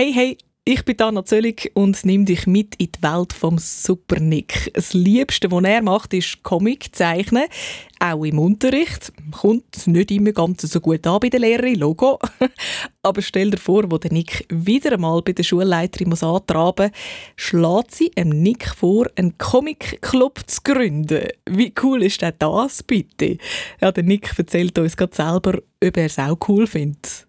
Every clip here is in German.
Hey, hey, ich bin Anna Zöllig und nehme dich mit in die Welt vom Super Nick. Das Liebste, was er macht, ist Comic zeichnen. Auch im Unterricht. Kommt nicht immer ganz so gut an bei der Lehrerin, Logo. Aber stell dir vor, wo der Nick wieder einmal bei der Schulleiterin muss antraben muss, schlägt sie dem Nick vor, einen Comic-Club zu gründen. Wie cool ist denn das, bitte? Ja, der Nick erzählt uns gerade selber, ob er es auch cool findet.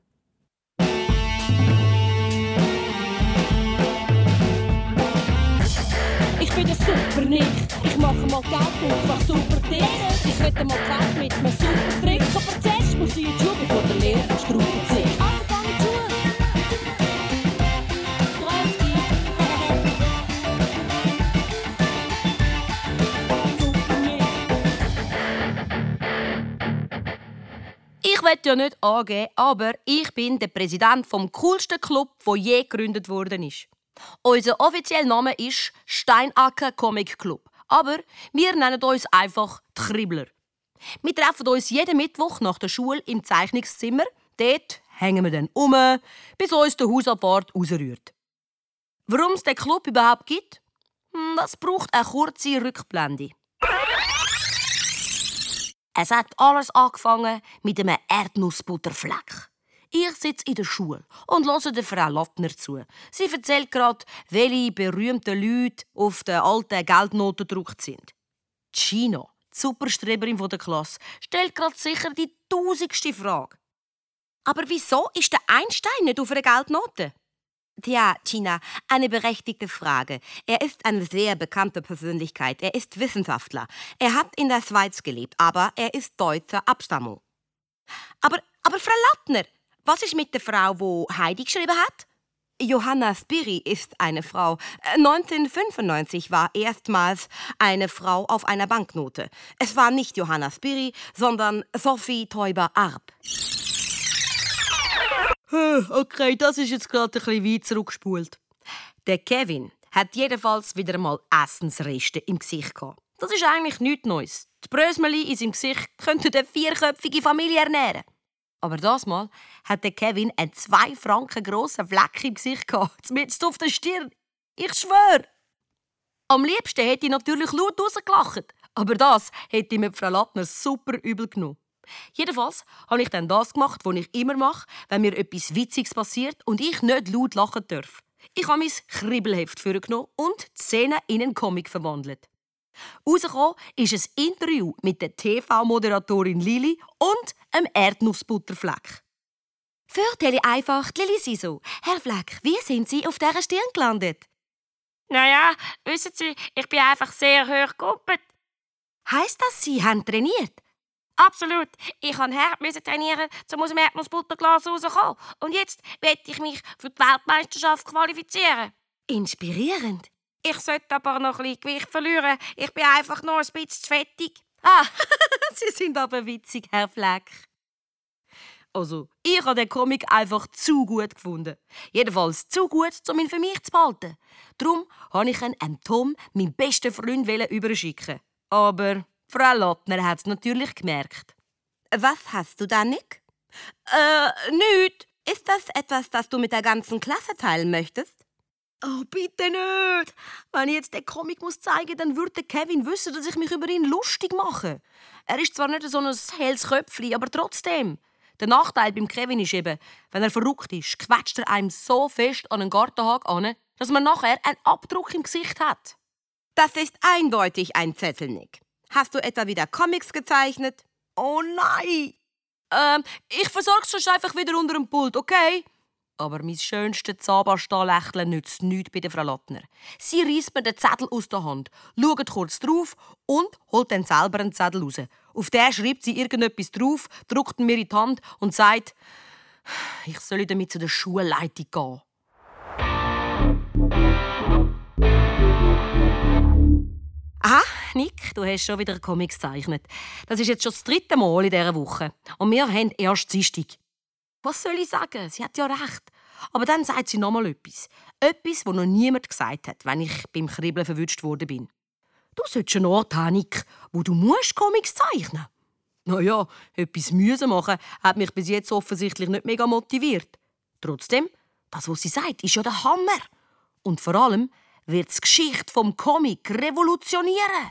Nick. Ich mache mal Geld und mach super Dinge. Ich rette mal Geld mit einem super Trick. Aber zuerst muss ich in die Schule, bevor der Lehrer Strauben zieht. Also. Ich will ja nicht angeben, aber ich bin der Präsident vom coolsten Club, der je gegründet worden ist. Unser offizieller Name ist Steinacker Comic Club. Aber wir nennen uns einfach die Kribbler. Wir treffen uns jeden Mittwoch nach der Schule im Zeichnungszimmer. Dort hängen wir dann um, bis uns der Hausabfahrt rausrührt. Warum es den Club überhaupt gibt? Hm, das braucht eine kurze Rückblende. Es hat alles angefangen mit einem Erdnussbutterfleck. Ich sitze in der Schule und höre der Frau Lattner zu. Sie erzählt gerade, welche berühmten Leute auf den alten Geldnoten gedruckt sind. China, die Superstreberin der Klasse, stellt gerade sicher die tausendste Frage. Aber wieso ist der Einstein nicht auf einer Geldnote? Tja, China, eine berechtigte Frage. Er ist eine sehr bekannte Persönlichkeit. Er ist Wissenschaftler. Er hat in der Schweiz gelebt, aber er ist deutscher Abstammung. Aber, aber Frau Lattner, was ist mit der Frau, wo Heidi geschrieben hat? Johanna Spiri ist eine Frau. 1995 war erstmals eine Frau auf einer Banknote. Es war nicht Johanna Spiri, sondern Sophie Teuber-Arp. Okay, das ist jetzt gerade ein bisschen weit zurückgespult. Der Kevin hat jedenfalls wieder mal Essensreste im Gesicht gehabt. Das ist eigentlich nichts Neues. Die Brösmeli in seinem Gesicht könnten eine vierköpfige Familie ernähren. Aber das Mal hat der Kevin einen zwei Franken grossen Fleck im Gesicht gehabt, mitten auf der Stirn. Ich schwöre! Am liebsten hätte ich natürlich laut rausgelacht. Aber das hätte mir Frau Lattner super übel genommen. Jedenfalls habe ich dann das gemacht, was ich immer mache, wenn mir etwas Witziges passiert und ich nicht laut lachen darf. Ich habe mein Kribbelheft vorgenommen und die Szene in einen Comic verwandelt. Rausgekommen ist ein Interview mit der TV-Moderatorin Lili und einem Erdnussbutterfleck. Fürtele einfach, Lili Siso. Herr Fleck, wie sind Sie auf dieser Stirn gelandet? Naja, wissen Sie, ich bin einfach sehr hoch gekuppelt. Heißt das, Sie haben trainiert? Absolut. Ich musste hart trainieren, um aus dem Erdnussbutterglas rauszukommen. Und jetzt werde ich mich für die Weltmeisterschaft qualifizieren. Inspirierend. Ich sollte aber noch ein bisschen Gewicht verlieren. Ich bin einfach nur ein bisschen zu fettig. Ah, Sie sind aber witzig, Herr Fleck. Also, ich habe den Comic einfach zu gut gefunden. Jedenfalls zu gut, um ihn für mich zu behalten. Darum habe ich ihn einem Tom, meinem besten Freund, überschicken. Aber Frau Lottner hat es natürlich gemerkt. Was hast du da, Nick? Äh, nichts. Ist das etwas, das du mit der ganzen Klasse teilen möchtest? Oh, bitte nicht! Wenn ich jetzt den Comic muss zeigen dann würde Kevin wissen, dass ich mich über ihn lustig mache. Er ist zwar nicht so ein helles Köpfchen, aber trotzdem. Der Nachteil beim Kevin ist eben, wenn er verrückt ist, quetscht er einem so fest an einen Gartenhag an, dass man nachher einen Abdruck im Gesicht hat. Das ist eindeutig ein Zettelnick. Hast du etwa wieder Comics gezeichnet? Oh nein! Ähm, ich versorg's sonst einfach wieder unter dem Pult, okay? Aber mein schönstes Zahnpasta-Lächeln nützt nichts bei der Frau Lattner. Sie reißt mir den Zettel aus der Hand, schaut kurz drauf und holt dann selber einen Zettel raus. Auf den schreibt sie irgendetwas drauf, drückt mir in die Hand und sagt, ich soll damit zu der Schulleitung gehen. Aha, Nick, du hast schon wieder Comics gezeichnet. Das ist jetzt schon das dritte Mal in dieser Woche. Und wir haben erst Dienstag. Was soll ich sagen? Sie hat ja recht. Aber dann sagt sie noch mal etwas. Etwas, das noch niemand gesagt hat, wenn ich beim Kribbeln verwünscht worden bin. Du solltest einen Ort haben, Nick, wo du musst Comics zeichnen Naja, etwas müssen machen hat mich bis jetzt offensichtlich nicht mega motiviert. Trotzdem, Das, was sie sagt, ist ja der Hammer. Und vor allem wird die Geschichte vom Comic revolutionieren.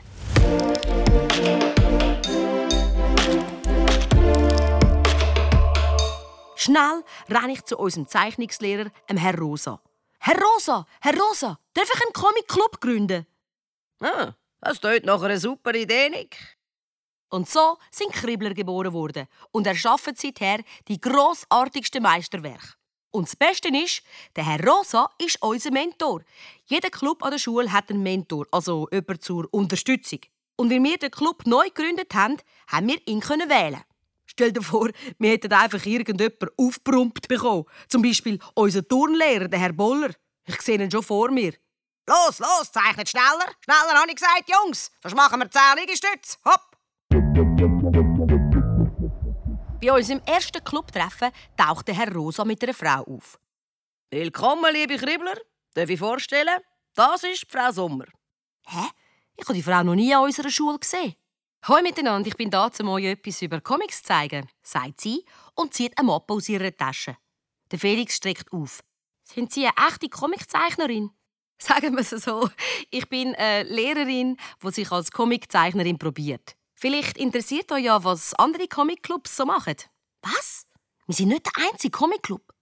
Schnell renne ich zu unserem Zeichnungslehrer, dem Herr Rosa. Herr Rosa, Herr Rosa, darf ich einen Comic-Club gründen? Ah, das tut nach einer super Idee, Nick. Und so sind Kribbler geboren worden und erschaffen seither die grossartigsten Meisterwerke. Und das Beste ist, der Herr Rosa ist unser Mentor. Jeder Club an der Schule hat einen Mentor, also jemand zur Unterstützung. Und weil wir den Club neu gegründet haben, haben wir ihn wählen. Stell dir vor, wir hätten einfach irgendjemanden aufgebrummt bekommen. Zum Beispiel unser Turnlehrer, der Herr Boller. Ich sehe ihn schon vor mir. Los, los, zeichnet schneller. Schneller, habe ich gesagt, Jungs. Sonst machen wir 10 Liegestütze. Hopp. Bei unserem ersten Clubtreffen tauchte Herr Rosa mit einer Frau auf. Willkommen, liebe Kribbler. Darf ich vorstellen? Das ist Frau Sommer. Hä? Ich habe die Frau noch nie an unserer Schule gesehen. Hoi miteinander, ich bin da, um euch etwas über Comics zu zeigen, sagt sie und zieht eine Mappe aus ihrer Tasche. Der Felix streckt auf. Sind Sie eine echte Comiczeichnerin? Sagen wir es so. Ich bin eine Lehrerin, die sich als Comiczeichnerin probiert. Vielleicht interessiert euch ja, was andere Comicclubs so machen. Was? Wir sind nicht der einzige Comicclub.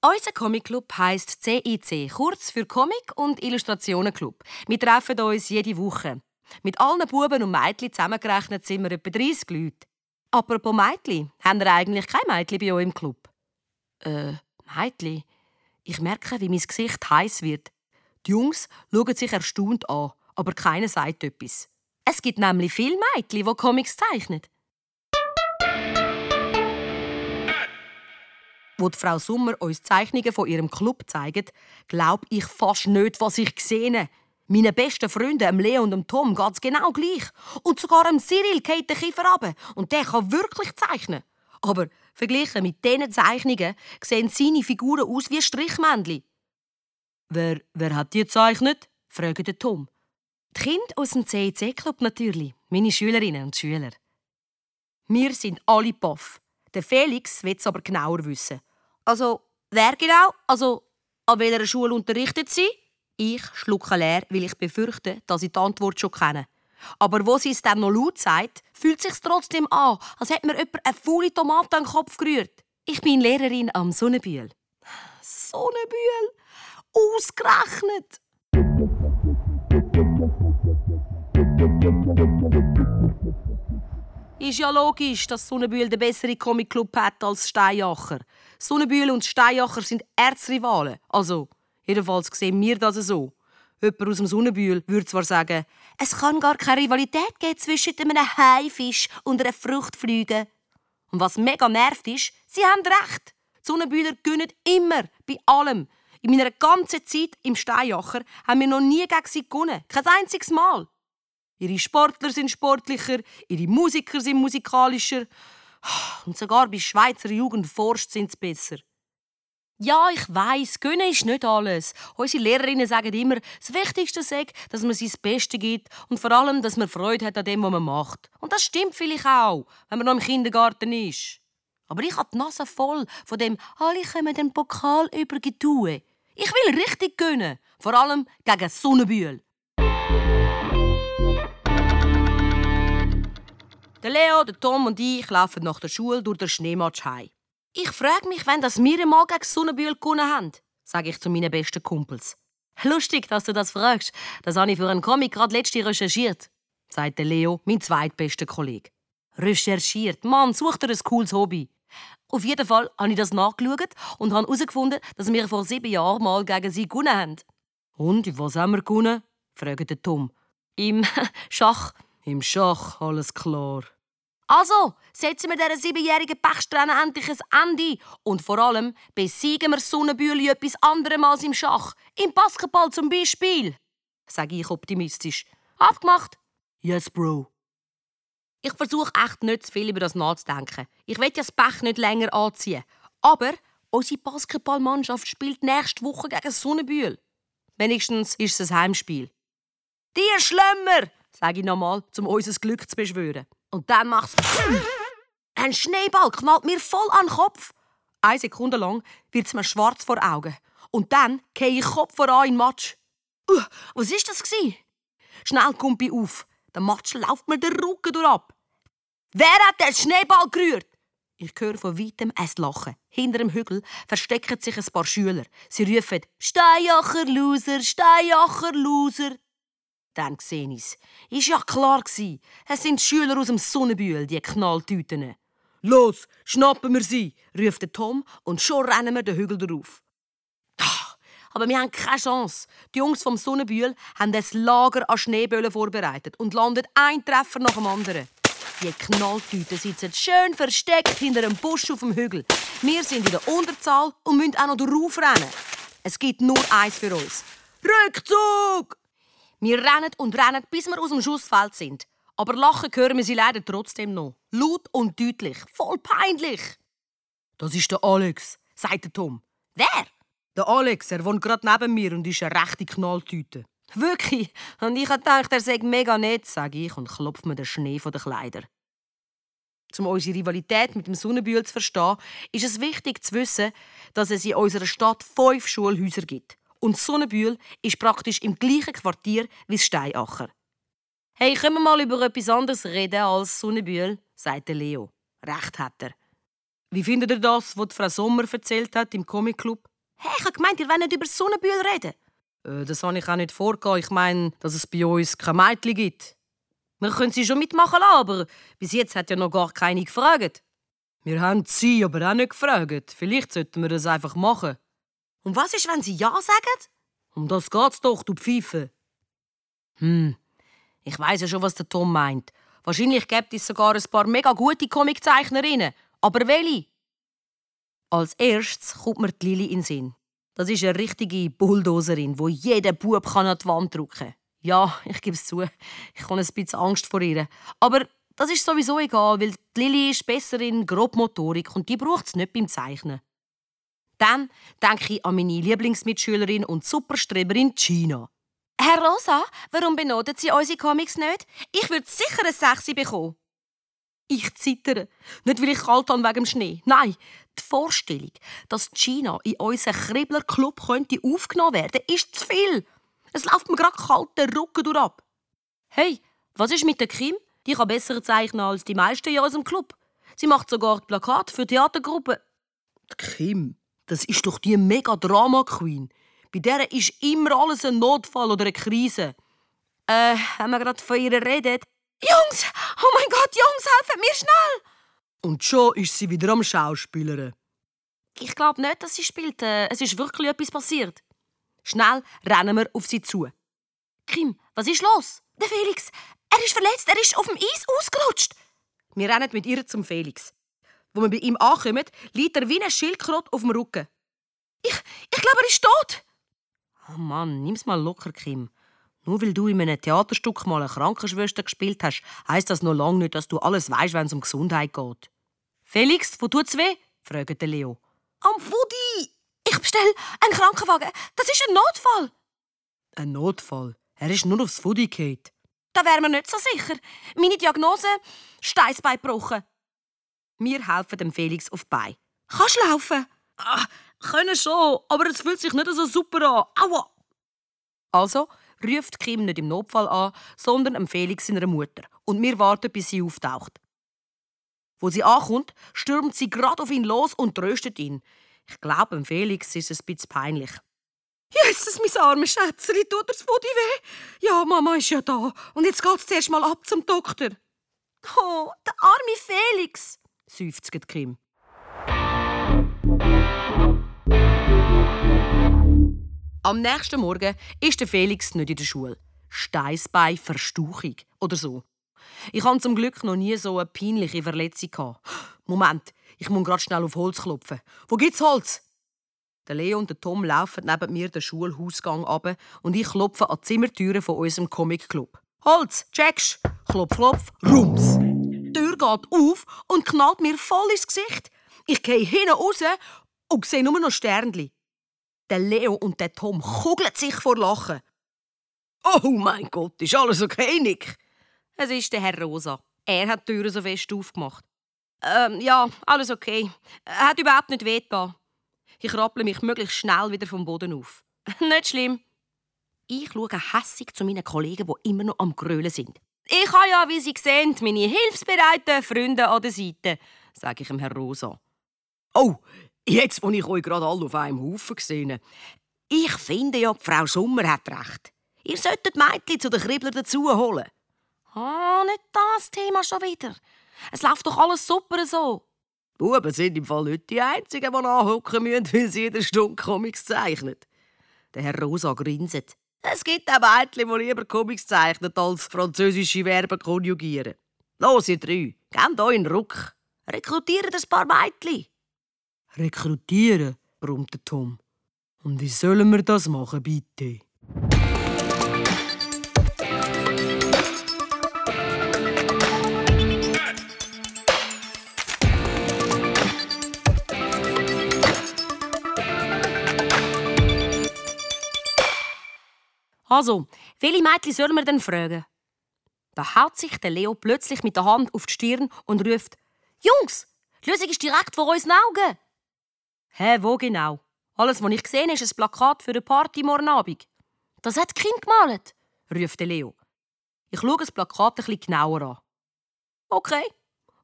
Unser Comicclub heisst CIC, kurz für Comic- und Illustrationenclub. Wir treffen uns jede Woche. Mit allen Buben und Mädchen zusammengerechnet sind wir etwa 30 Leute. Apropos Mädchen, haben wir eigentlich kein Mädchen bei euch im Club? Äh, Mädchen? Ich merke, wie mein Gesicht heiß wird. Die Jungs schauen sich erstaunt an, aber keiner sagt etwas. Es gibt nämlich viele Mädchen, die Comics zeichnen. Wo die Frau Sommer uns Zeichnungen von ihrem Club zeigt, glaube ich fast nicht, was ich sehe. Meinen besten Freunden, dem Leo und Tom, geht es genau gleich. Und sogar dem Cyril geht der Kiefer runter. Und der kann wirklich zeichnen. Aber verglichen mit diesen Zeichnungen sehen seine Figuren aus wie Strichmännchen. Wer, wer hat die gezeichnet? fragte Tom. Die Kinder aus dem CIC-Club natürlich, meine Schülerinnen und Schüler. Wir sind alle paff. Der Felix will es aber genauer wissen. Also, wer genau? Also, an welcher Schule unterrichtet sie? Ich schlucke leer, weil ich befürchte, dass ich die Antwort schon kenne. Aber wo sie es dann noch laut sagt, fühlt sich trotzdem an, als hätte mir jemand eine faule Tomate an den Kopf gerührt. Ich bin Lehrerin am Sonnenbühl. Sonnenbühl? Ausgerechnet! Ist ja logisch, dass Sonnenbühl den besseren Comic-Club hat als Steinjacher. Sonnenbühl und Steinjacher sind Erzrivalen. Also, jedenfalls sehen wir das so. Jemand aus dem Sonnenbühl würde zwar sagen, es kann gar keine Rivalität geben zwischen einem Haifisch und einer Fruchtfliege. Und was mega nervt ist, sie haben recht. Die Sonnenbühler gewinnen immer, bei allem. In meiner ganzen Zeit im Steinjacher haben wir noch nie gegen sie gewonnen. Kein einziges Mal. Ihre Sportler sind sportlicher, ihre Musiker sind musikalischer. Und sogar bei Schweizer Jugend forscht sind sie besser. Ja, ich weiß, gönnen ist nicht alles. Unsere Lehrerinnen sagen immer, das Wichtigste sei, dass man sein Bestes gibt und vor allem, dass man Freude hat an dem, was man macht. Und das stimmt vielleicht auch, wenn man noch im Kindergarten ist. Aber ich habe die Nase voll von dem «Alle kommen den Pokal übergetue». Ich will richtig gönnen, vor allem gegen Sonnenbühl. Der Leo, der Tom und ich laufen nach der Schule durch den Schneematsch heim. Ich frage mich, wenn das wir einmal gegen Sonnenbühl gewonnen haben, sage ich zu meinen besten Kumpels. Lustig, dass du das fragst. Das habe ich für einen Comic gerade letzte recherchiert, sagt Leo, mein zweitbester Kollege. Recherchiert? Mann, such dir ein cooles Hobby. Auf jeden Fall habe ich das nachgeschaut und habe herausgefunden, dass wir vor sieben Jahren mal gegen sie gewonnen haben. Und was haben wir gewonnen? fragte Tom. Im Schach. Im Schach, alles klar. Also, setzen wir dieser siebenjährigen Pechsträhne endlich ein Ende. Und vor allem besiegen wir Sonnenbühli etwas anderem als im Schach. Im Basketball zum Beispiel. Sage ich optimistisch. Abgemacht? Yes, Bro. Ich versuche echt nicht zu viel über das nachzudenken. Ich will ja das Pech nicht länger anziehen. Aber unsere Basketballmannschaft spielt nächste Woche gegen Sonnenbühl. Wenigstens ist es ein Heimspiel. Die Schlemmer! sage ich nochmal, um unser Glück zu beschwören. Und dann macht's. Ein Schneeball knallt mir voll an den Kopf. Eine Sekunde lang wird es mir schwarz vor Augen. Und dann gehe ich Kopf voran in den Matsch. Uh, was ist das? Schnell kommt ich auf. Der Matsch läuft mir den Rücken durch ab. Wer hat den Schneeball gerührt? Ich höre von weitem ein Lachen. Hinter dem Hügel verstecken sich ein paar Schüler. Sie rufen «Steiacher Loser, Steiacher Loser!» Dann sehe ich's. Ist ja klar gsi. Es sind Schüler aus dem Sonnenbühl, die Knalltüten. «Los, schnappen wir sie!» ruft Tom und schon rennen wir den Hügel drauf. Aber wir haben keine Chance. Die Jungs vom Sonnenbühl haben ein Lager an Schneeböllen vorbereitet und landen ein Treffer nach dem anderen. Die Knalltüten sitzen schön versteckt hinter einem Busch auf dem Hügel. Wir sind in der Unterzahl und müssen auch noch drauf rennen. Es gibt nur eins für uns. Rückzug! Wir rennen und rennen, bis wir aus dem Schussfeld sind. Aber lachen hören wir sie leider trotzdem noch. Laut und deutlich. Voll peinlich. Das ist der Alex, sagt der Tom. Wer? Der Alex, er wohnt gerade neben mir und ist eine rechte Knalltüte. Wirklich? Und ich gedacht, er sei mega nett, sage ich und klopfe mir den Schnee von den Kleidern. Um unsere Rivalität mit dem Sonnenbühl zu verstehen, ist es wichtig zu wissen, dass es in unserer Stadt fünf Schulhäuser gibt. Und Sonnenbühl ist praktisch im gleichen Quartier wie Steinacher. Hey, können wir mal über etwas anderes reden als Sonnenbühl? sagt Leo. Recht hat er. Wie findet ihr das, was Frau Sommer erzählt hat im Comic Club? Hey, ich habe gemeint, ihr wollt nicht über Sonnenbühl reden. Äh, das habe ich auch nicht vorgehen. Ich meine, dass es bei uns kein Mädchen gibt. Wir können sie schon mitmachen lassen, aber bis jetzt hat ja noch gar keine gefragt. Wir haben sie aber auch nicht gefragt. Vielleicht sollten wir das einfach machen. Und was ist, wenn sie Ja sagen? Um das geht's doch, du Pfeife. Hm, ich weiß ja schon, was der Tom meint. Wahrscheinlich gibt es sogar ein paar mega gute Comiczeichnerinnen. Aber welche? Als erstes kommt mir die Lili in den Sinn. Das ist eine richtige Bulldozerin, wo jeder Bub an die Wand drücken kann. Ja, ich gebe es zu, ich habe ein bisschen Angst vor ihr. Aber das ist sowieso egal, weil die Lili ist besser in Grobmotorik und die braucht es nicht beim Zeichnen. Dann denke ich an meine Lieblingsmitschülerin und Superstreberin Gina. Herr Rosa, warum benotet Sie unsere Comics nicht? Ich würde sicher eine Sechse bekommen. Ich zittere. Nicht, weil ich kalt habe wegen dem Schnee. Nein, die Vorstellung, dass Gina in unseren Kribbler-Club könnte aufgenommen werden ist zu viel. Es läuft mir gerade kalt den Rücken durch ab. Hey, was ist mit der Kim? Die kann besser zeichnen als die meisten in unserem Club. Sie macht sogar Plakate für Theatergruppen. Die Kim, das ist doch die Mega-Drama-Queen. Bei der ist immer alles ein Notfall oder eine Krise. Äh, haben wir gerade von ihr redet? Jungs! Oh mein Gott, Jungs, helfen mir schnell! Und schon ist sie wieder am Schauspielern. Ich glaube nicht, dass sie spielt. Äh, Es ist wirklich etwas passiert. Schnell rennen wir auf sie zu. Kim, was ist los? Der Felix, er ist verletzt, er ist auf dem Eis ausgerutscht. Wir rennen mit ihr zum Felix. Wo wir bei ihm ankommen, liegt er wie ein Schildkröte auf dem Rücken. Ich, ich glaube, er ist tot. Oh Mann, nimm's mal locker, Kim. Nur weil du in einem Theaterstück mal eine Krankenschwester gespielt hast, heisst das noch lange nicht, dass du alles weißt, wenn es um Gesundheit geht. Felix, wo tut's weh? fragte Leo. Am Fudi! Ich bestell einen Krankenwagen. Das ist ein Notfall. Ein Notfall. Er ist nur aufs Fudi gefallen. Da wären wir nicht so sicher. Meine Diagnose: Steißbein gebrochen. Wir helfen dem Felix auf die Beine. Kannst du laufen? Ah, können schon, aber es fühlt sich nicht so super an. Aua! Also ruft Kim nicht im Notfall an, sondern am Felix seiner Mutter. Und wir warten, bis sie auftaucht. Wo sie ankommt, stürmt sie gerade auf ihn los und tröstet ihn. Ich glaube, dem Felix ist es ein bisschen peinlich. Jesus, mein armes Schätzchen, tut das Fudi weh? Ja, Mama ist ja da. Und jetzt geht's zuerst mal ab zum Doktor. Oh, der arme Felix, seufzt Kim. Am nächsten Morgen ist der Felix nicht in der Schule. Steißbein Verstauchung oder so. Ich hatte zum Glück noch nie so eine peinliche Verletzung. Moment, ich muss gerade schnell auf Holz klopfen. Wo gibt's Holz? Der Leo und der Tom laufen neben mir den Schulhausgang ab und ich klopfe an die Zimmertüre von unserem Comic-Club. Holz, checkst? Klopf, klopf, rums. Geht auf und knallt mir voll ins Gesicht. Ich gehe hinten raus und sehe nur noch Sternli. Der Leo und der Tom kugeln sich vor Lachen. Oh mein Gott, ist alles okay, Nick? Es ist der Herr Rosa. Er hat die Türen so fest aufgemacht. Ähm, ja, alles okay. Er hat überhaupt nicht wehgetan. Ich rapple mich möglichst schnell wieder vom Boden auf. Nicht schlimm. Ich schaue hässig zu meinen Kollegen, die immer noch am Grölen sind. Ich habe ja, wie Sie sehen, meine hilfsbereiten Freunde an der Seite, sage ich dem Herr Rosa. Oh, jetzt, wo ich euch gerade alle auf einem Haufen gesehen Ich finde ja, die Frau Sommer hat recht. Ihr solltet Mädchen zu den Kribbler dazu holen. Ah, nicht das Thema schon wieder. Es läuft doch alles super so. Buben sind im Fall nicht die Einzigen, die nachhocken müssen, weil sie jede Stunde Comics zeichnen. Der Herr Rosa grinset. Es gibt auch Mädchen, die lieber Comics zeichnen, als französische Verben konjugieren. Los, ihr drei, gebt euch einen Ruck. Rekrutiert ein paar Mädchen. Rekrutieren, brummte Tom. Und wie sollen wir das machen, bitte? Also, welche Mädchen sollen wir denn fragen? Da haut sich der Leo plötzlich mit der Hand auf die Stirn und ruft: Jungs, die Lösung ist direkt vor unseren Augen. Hä, wo genau? Alles, was ich gesehen ist ein Plakat für eine Party morgen Abend. Das hat Kim gemalt, ruft Leo. Ich schaue das Plakat bisschen genauer an. Okay,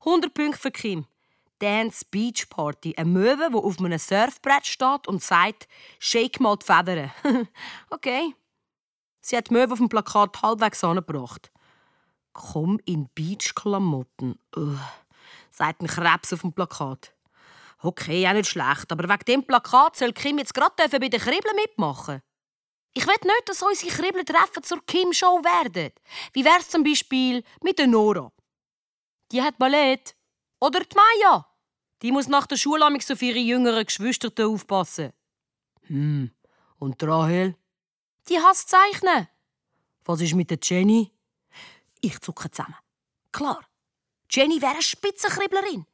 100 Punkte für Kim. Dance Beach Party. Ein Möwe, der auf einem Surfbrett steht und sagt, shake mal die Federn. okay. Sie hat Möwe auf dem Plakat halbwegs angebracht. Komm in Beachklamotten, sagt ein Krebs auf dem Plakat. Okay, auch nicht schlecht, aber wegen dem Plakat soll Kim jetzt gerade bei den Kribbeln mitmachen. Ich will nicht, dass unsere Kribbeltreffen zur Kim-Show werden. Wie wär's zum Beispiel mit der Nora? Die hat Ballett. Oder die Maya. Die muss nach der Schule auf ihre jüngeren Geschwister aufpassen. Hm, und Rahel? Die hasst Zeichnen. Was ist mit der Jenny? Ich zucke zusammen. Klar, Jenny wäre eine Spitzenkribblerin.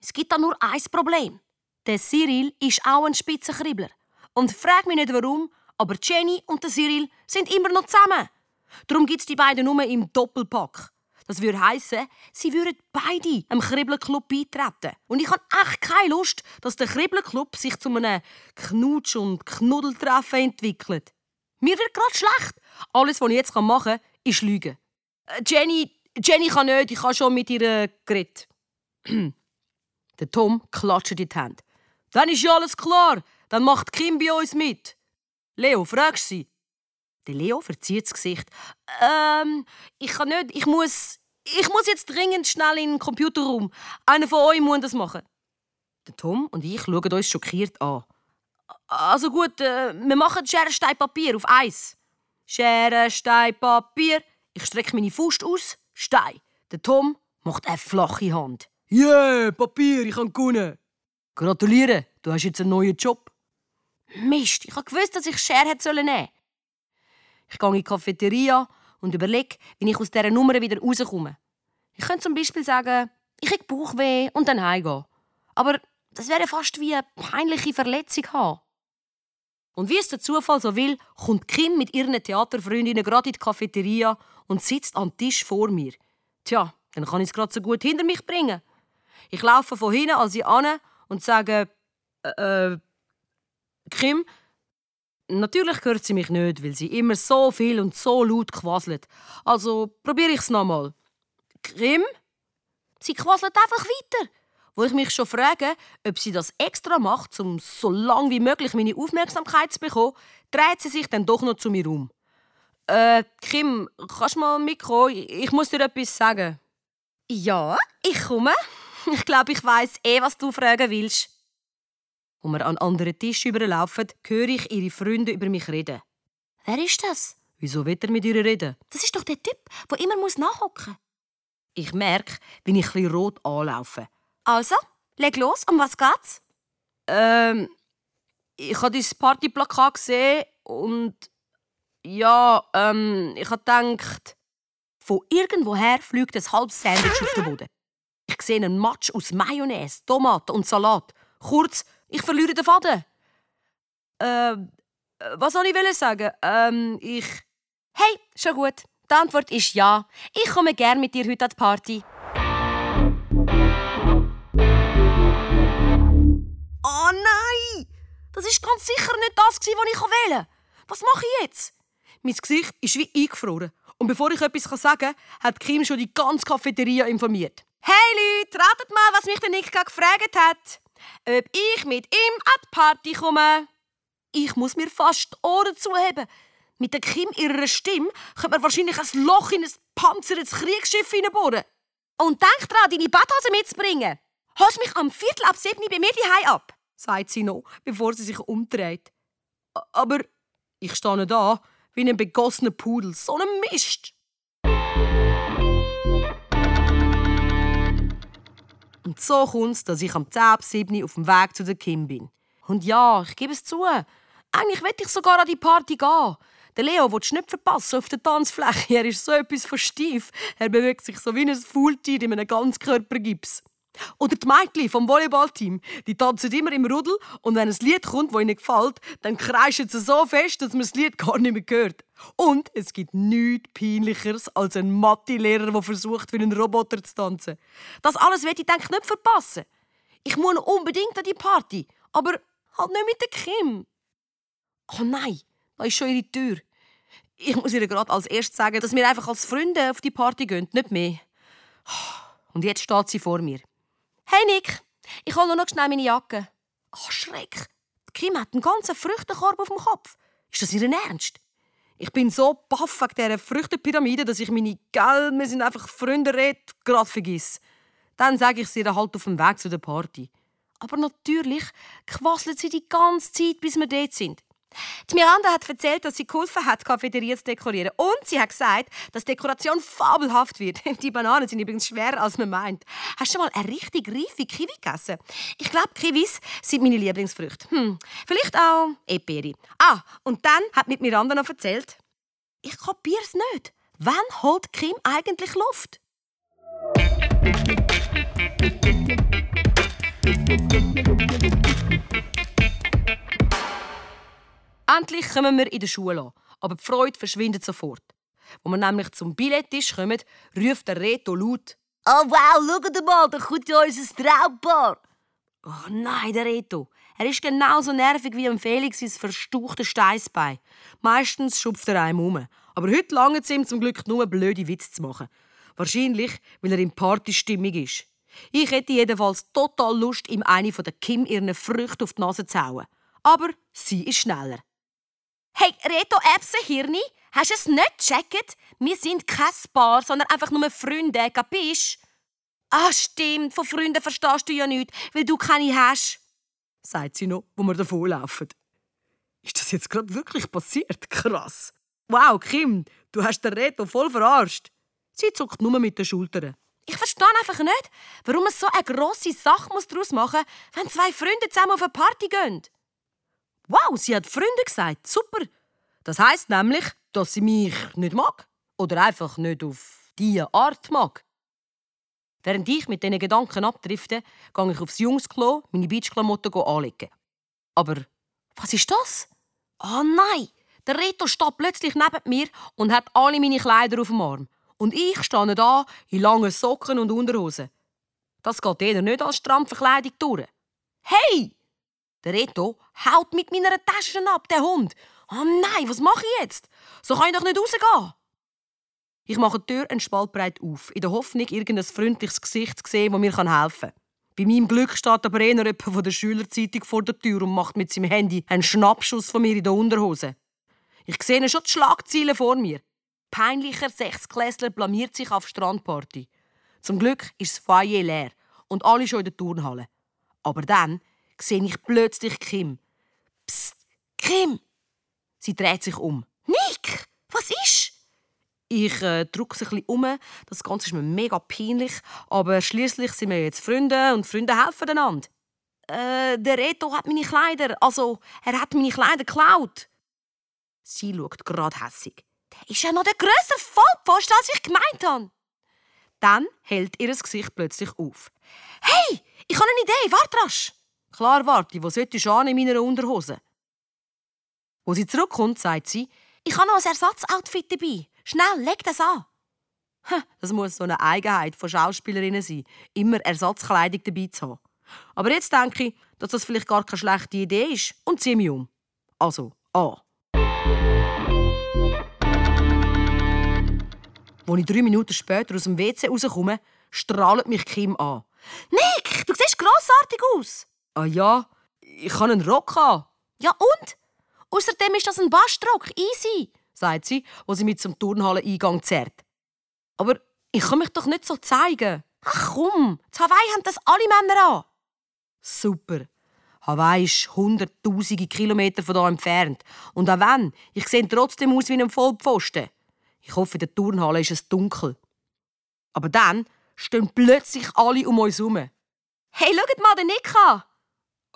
Es gibt da nur ein Problem. Der Cyril ist auch ein Spitzenkribbler. Und frag mich nicht warum, aber Jenny und der Cyril sind immer noch zusammen. Darum gibt es die beiden nur im Doppelpack. Das würde heißen, sie würden beide am Kribbelclub beitreten. Und ich habe echt keine Lust, dass der Kribbelclub sich zu einem Knutsch- und Knuddeltreffen entwickelt. Mir wird gerade schlecht. Alles, was ich jetzt machen kann, ist lügen. Äh, Jenny, Jenny kann nicht, ich habe schon mit ihr äh, geredet. Der Tom klatscht in die Hand. Dann ist ja alles klar. Dann macht Kim bei uns mit. Leo, fragst sie. Der Leo verzieht das Gesicht. Ähm, ich kann nicht, ich muss, ich muss jetzt dringend schnell in den Computerraum. Einer von euch muss das machen. Der Tom und ich schauen uns schockiert an. Also gut, äh, wir machen Schere, Stein, Papier auf Eis. Schere, Stein, Papier. Ich strecke meine Faust aus. Stein. Der Tom macht eine flache Hand. Yeah, Papier, ich kann gewonnen. Gratuliere, du hast jetzt einen neuen Job. Mist, ich habe gewusst, dass ich Schere hätte nehmen sollen. Ich gehe in die Cafeteria und überlege, wie ich aus dieser Nummer wieder rauskomme. Ich könnte zum Beispiel sagen, ich habe Bauchweh und dann heimgehen. Aber das wäre fast wie eine peinliche Verletzung haben. Und wie es der Zufall so will, kommt Kim mit ihren Theaterfreundinnen gerade in die Cafeteria und sitzt am Tisch vor mir. Tja, dann kann ich es gerade so gut hinter mich bringen. Ich laufe von hinten an sie an und sage, äh, äh, Kim, natürlich hört sie mich nicht, weil sie immer so viel und so laut quasselt. Also probiere ich es nochmal. Kim? Sie quasselt einfach weiter wo ich mich schon frage, ob sie das extra macht, um so lange wie möglich meine Aufmerksamkeit zu bekommen, dreht sie sich dann doch noch zu mir um. Äh, Kim, kannst du mal mitkommen? Ich muss dir etwas sagen. Ja, ich komme. Ich glaube, ich weiß eh, was du fragen willst. Als wir an anderen Tisch überlaufen, höre ich ihre Freunde über mich reden. Wer ist das? Wieso will er mit ihr reden? Das ist doch der Typ, der immer nachhocken muss. Ich merke, wie ich ein rot anlaufe. Also, leg los, um was geht's? Ähm, ich habe dein Partyplakat gesehen und ja, ähm, ich habe gedacht, von irgendwoher fliegt ein halbes Sandwich auf den Boden. Ich sehe einen Matsch aus Mayonnaise, Tomaten und Salat. Kurz, ich verliere den Faden. Ähm, was soll ich sagen? Ähm, ich. Hey, schon gut. Die Antwort ist ja. Ich komme gern mit dir heute an die Party. Das ist ganz sicher nicht das, was ich wählen Was mache ich jetzt? Mein Gesicht ist wie eingefroren. Und bevor ich etwas sagen kann, hat Kim schon die ganze Cafeteria informiert. Hey Leute, ratet mal, was mich der Nick gerade gefragt hat. Ob ich mit ihm an die Party komme. Ich muss mir fast die Ohren zuheben. Mit der Kim ihrer Stimme könnte man wahrscheinlich ein Loch in ein panzertes Kriegsschiff hineinbohren. Und denk dran, deine Badhose mitzubringen. Holst mich am Viertel ab sieben bei mir die ab, sagt sie noch, bevor sie sich umdreht. Aber ich stehe da wie ein begossener Pudel. So ein Mist. Und so kommt es, dass ich am 10 ab 7 auf dem Weg zu der Kim bin. Und ja, ich gebe es zu, eigentlich will ich sogar an die Party gehen. Der Leo will nicht verpassen auf der Tanzfläche. Er ist so etwas von steif. Er bewegt sich so wie ein Faultier in einem Ganzkörpergips. Oder die Mädchen vom Volleyballteam, die tanzen immer im Rudel und wenn ein Lied kommt, das ihnen gefällt, dann kreischen sie so fest, dass man das Lied gar nicht mehr hört. Und es gibt nichts Peinlicheres als ein Mathe-Lehrer, der versucht, wie ein Roboter zu tanzen. Das alles will ich denke nicht verpassen. Ich muss unbedingt an die Party, aber halt nicht mit der Kim. Oh nein, da ist schon ihre Tür. Ich muss ihr gerade als erstes sagen, dass wir einfach als Freunde auf die Party gehen, nicht mehr. Und jetzt steht sie vor mir. Hey Nick, ich hole noch schnell meine Jacke. Ach, Schreck. Kim hat einen ganzen Früchtenkorb auf dem Kopf. Ist das ihr Ernst? Ich bin so baff wegen dieser Früchtepyramide, dass ich meine «Gell, wir sind einfach Freunde» red, gerade vergiss. Dann sage ich sie halt auf dem Weg zu der Party. Aber natürlich quasselt sie die ganze Zeit, bis wir dort sind. Die Miranda hat erzählt, dass sie geholfen hat, die Cafeteria zu dekorieren. Und sie hat gesagt, dass die Dekoration fabelhaft wird. Die Bananen sind übrigens schwerer, als man meint. Hast du mal eine richtig reife Kiwi gegessen? Ich glaube, Kiwis sind meine Lieblingsfrüchte. Hm, vielleicht auch Eperi. Ah, und dann hat mit Miranda noch erzählt, ich kapier's nicht. Wann holt Kim eigentlich Luft? Endlich kommen wir in der Schule an, aber die Freude verschwindet sofort. Wo wir nämlich zum Billettisch kommen, ruft der Reto laut. «Oh wow, schaut mal, da kommt ja unser Traumpaar!» Oh nein, der Reto. Er ist genauso nervig wie am Felix sein verstauchter Steißbein. Meistens schupft er einem um. Aber heute lange es ihm zum Glück nur blöde Witze zu machen. Wahrscheinlich, weil er in Partystimmung ist. Ich hätte jedenfalls total Lust, ihm eine von der Kim ihren Früchte auf die Nase zu hauen. Aber sie ist schneller. Hey, Reto Erbsen Hirni, hast du es nicht gecheckt? Wir sind kein Paar, sondern einfach nur Freunde, kapisch? Ah, stimmt, von Freunden verstehst du ja nichts, weil du keine hast. Sagt sie noch, wo wir davonlaufen. Ist das jetzt gerade wirklich passiert? Krass. Wow, Kim, du hast den Reto voll verarscht. Sie zuckt nur mit den Schultern. Ich verstehe einfach nicht, warum man so eine grosse Sache daraus machen muss, wenn zwei Freunde zusammen auf eine Party gehen. Wow, sie hat Freunde gesagt. Super. Das heißt nämlich, dass sie mich nicht mag. Oder einfach nicht auf diese Art mag. Während ich mit diesen Gedanken abdrifte, gehe ich aufs Jungsklo meine Beachklamotten anlegen. Aber was ist das? Ah oh nein! Der Reto steht plötzlich neben mir und hat alle meine Kleider auf dem Arm. Und ich stehe da in langen Socken und Unterhosen. Das geht jeder nicht als Strandverkleidung durch. Hey! Der Reto haut mit meiner Tasche ab, der Hund. Oh nein, was mache ich jetzt? So kann ich doch nicht rausgehen. Ich mache die Tür einen Spalt breit auf, in der Hoffnung, irgendein freundliches Gesicht zu sehen, das mir helfen kann. Bei meinem Glück steht aber eher jemand von der Schülerzeitung vor der Tür und macht mit seinem Handy einen Schnappschuss von mir in der Unterhose. Ich sehe schon die Schlagzeilen vor mir. Peinlicher Sechsklässler blamiert sich auf Strandparty. Zum Glück ist das Foyer leer und alle schon in der Turnhalle. Aber dann sehe ich plötzlich Kim. Psst, Kim! Sie dreht sich um. Nick, was ist? Ich äh, drücke sich ein um. Das Ganze ist mir mega peinlich. Aber schließlich sind wir jetzt Freunde und Freunde helfen einander. Äh, der Reto hat meine Kleider, also er hat meine Kleider geklaut. Sie schaut gerade hässig. Der ist ja noch der grössere Vollpfosten, als ich gemeint habe. Dann hält ihr Gesicht plötzlich auf. Hey, ich habe eine Idee, warte rasch. Klar, warte, wo solltest du an in meiner Unterhose? Wo sie zurückkommt, sagt sie, ich habe noch ein Ersatzoutfit dabei. Schnell, leg das an. Das muss so eine Eigenheit von Schauspielerinnen sein, immer Ersatzkleidung dabei zu haben. Aber jetzt denke ich, dass das vielleicht gar keine schlechte Idee ist und ziehe mich um. Also, A. Als ich drei Minuten später aus dem WC rauskomme, strahlt mich Kim an. Nick, du siehst grossartig aus. Ah ja, ich kann einen Rock haben. Ja und? Außerdem ist das ein Bastrock, easy. sagt sie, wo sie mit zum Turnhalleneingang zerrt. Aber ich kann mich doch nicht so zeigen. Ach komm, zu Hawaii haben das alle Männer an. Super. Hawaii ist hunderttausende Kilometer von hier entfernt. Und auch wenn, ich sehe trotzdem aus wie ein Vollpfosten. Ich hoffe, in der Turnhalle ist es dunkel. Aber dann stehen plötzlich alle um uns herum. Hey, schaut mal den Nick an.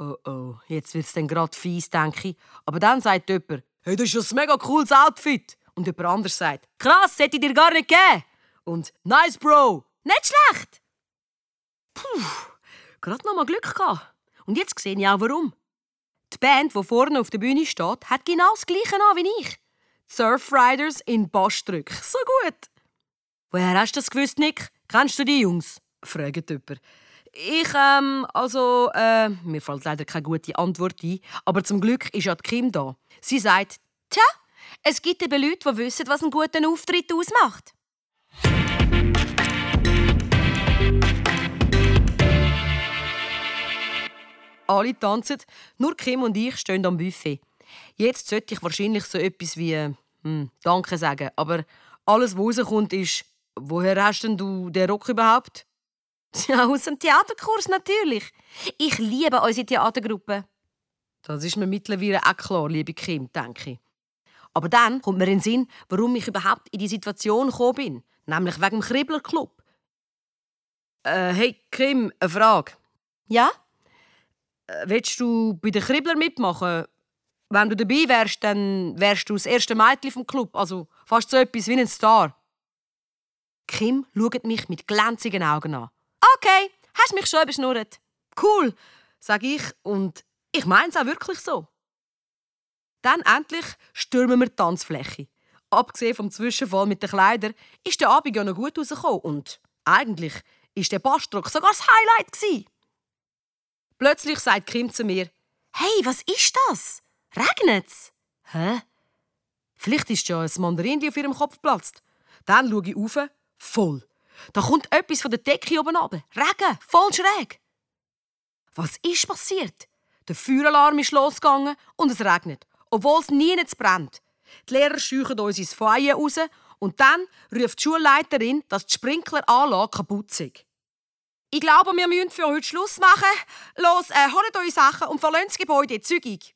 Oh oh, jetzt wird's dann grad fies, denke ich. Aber dann sagt jemand, hey, das ist ein mega cooles Outfit. Und jemand anders sagt, krass, hätte ich dir gar nicht gegeben. Und nice, Bro. Nicht schlecht. Puh, gerade noch mal Glück gehabt. Und jetzt sehe ich auch warum. Die Band, die vorne auf der Bühne steht, hat genau das gleiche an wie ich. Surfriders in Bassdrück. So gut. Woher hast du das gewusst, Nick? Kennst du die Jungs? fragt jemand. Ich, ähm, also, äh, mir fällt leider keine gute Antwort ein, aber zum Glück ist ja Kim da. Sie sagt, Tja, es gibt eben Leute, die wissen, was einen guten Auftritt ausmacht. alle tanzen, nur Kim und ich stehen am Buffet. Jetzt sollte ich wahrscheinlich so etwas wie hm, Danke sagen, aber alles, was rauskommt, ist «Woher hast denn du den Rock überhaupt?» Ja, aus dem Theaterkurs natürlich. Ich liebe unsere Theatergruppe. Das ist mir mittlerweile auch klar, liebe Kim, denke ich. Aber dann kommt mir in den Sinn, warum ich überhaupt in die Situation gekommen bin. Nämlich wegen dem Kribblerclub. Äh, hey, Kim, eine Frage. Ja? Äh, willst du bei den Kribbler mitmachen? Wenn du dabei wärst, dann wärst du das erste Mädchen vom Club. Also fast so etwas wie ein Star. Kim schaut mich mit glänzigen Augen an. Okay, hast mich schon beschnurrt. Cool, sage ich und ich meine es auch wirklich so. Dann endlich stürmen wir die Tanzfläche. Abgesehen vom Zwischenfall mit den Kleidern ist der Abend ja noch gut rausgekommen und eigentlich ist der Bassdruck sogar das Highlight gewesen. Plötzlich sagt Kim zu mir, Hey, was ist das? Regnet's? Hä? Vielleicht ist ja ein Mandarin, auf ihrem Kopf platzt. Dann schaue ich rauf, voll. Da kommt etwas von der Decke oben runter. Regen, voll schräg. Was ist passiert? Der Feueralarm ist losgegangen und es regnet, obwohl es nie brennt. Die Lehrer scheuchen uns ins Feuer raus und dann ruft die Schulleiterin, dass die Sprinkleranlage kaputt ist. Ich glaube, wir müssen für heute Schluss machen. Los, äh, holt eure Sachen und verlasst das Gebäude zügig.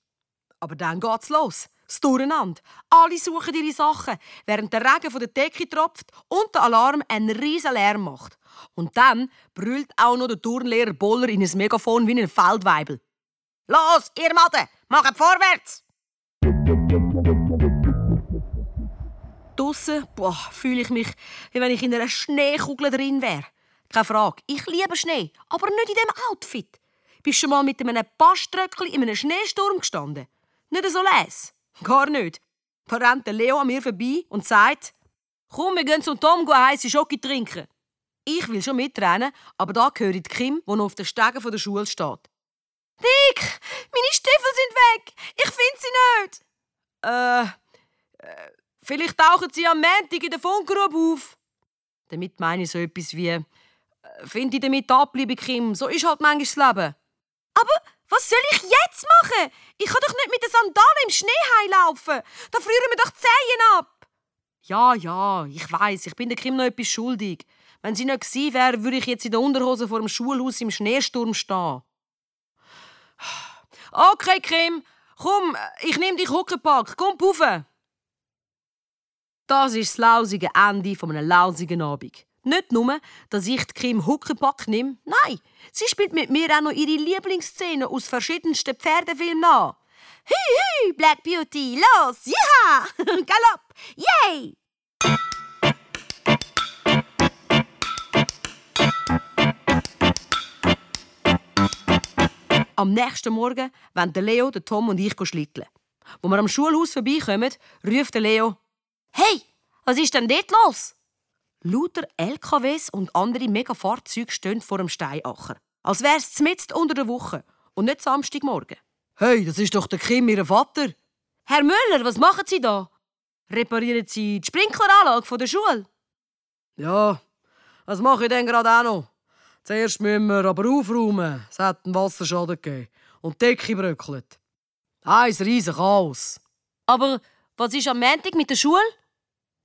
Aber dann geht's los. Das Durcheinander. Alle suchen ihre Sachen, während der Regen von der Decke tropft und der Alarm einen riesen Lärm macht. Und dann brüllt auch noch der Turnlehrer Boller in ein Megafon wie ein Feldweibel. Los, ihr Maden, macht vorwärts! Draussen fühle ich mich, wie wenn ich in einer Schneekugel drin wäre. Keine Frage, ich liebe Schnee, aber nicht in diesem Outfit. Bist du schon mal mit einem Baströckli in einem Schneesturm gestanden? Nicht so les. Gar nicht. Da rennt der Leo an mir vorbei und sagt, komm, wir gehen zum Tom heiße Schoki trinken. Ich will schon mitrennen, aber da höre ich Kim, die noch auf den Stegen der Schule steht. Nick, meine Stiefel sind weg. Ich finde sie nicht. Äh, äh, vielleicht tauchen sie am Montag in der Funkgrube auf. Damit meine ich so etwas wie, äh, finde ich damit ab, liebe Kim. So ist halt manchmal das Leben. Aber was soll ich jetzt machen? Ich kann doch nicht mit den Sandalen im Schnee heilaufen. Da frieren mir doch die Zehen ab. Ja, ja, ich weiß, ich bin der Kim noch etwas schuldig. Wenn sie nicht gewesen wäre, würde ich jetzt in der Unterhose vor dem Schulhaus im Schneesturm stehen. Okay, Kim, komm, ich nehme dich Huckepack. Komm, puffen. Das ist das lausige Ende von einem lausigen Abend. Nicht nur, dass ich die Kim Huckepack nehme, nein, sie spielt mit mir auch noch ihre Lieblingsszenen aus verschiedensten Pferdefilmen nach. Hü, hü, Black Beauty, los, ja, Galopp, yay! Am nächsten Morgen wollen Leo, Tom und ich schlitteln. Wo wir am Schulhaus vorbeikommen, ruft Leo: Hey, was ist denn dort los? Lauter LKWs und andere Megafahrzeuge stehen vor dem Steinacher. Als wär's mitten unter der Woche und nicht Samstagmorgen. Hey, das ist doch der Kim, ihr Vater. Herr Müller, was machen Sie da? Reparieren Sie die Sprinkleranlage von der Schule? Ja, das mache ich dann gerade auch noch. Zuerst müssen wir aber aufräumen. Es hat einen Wasserschaden gegeben. Und die Decke bröckelt. Ein riesen Chaos. Aber was ist am Montag mit der Schule?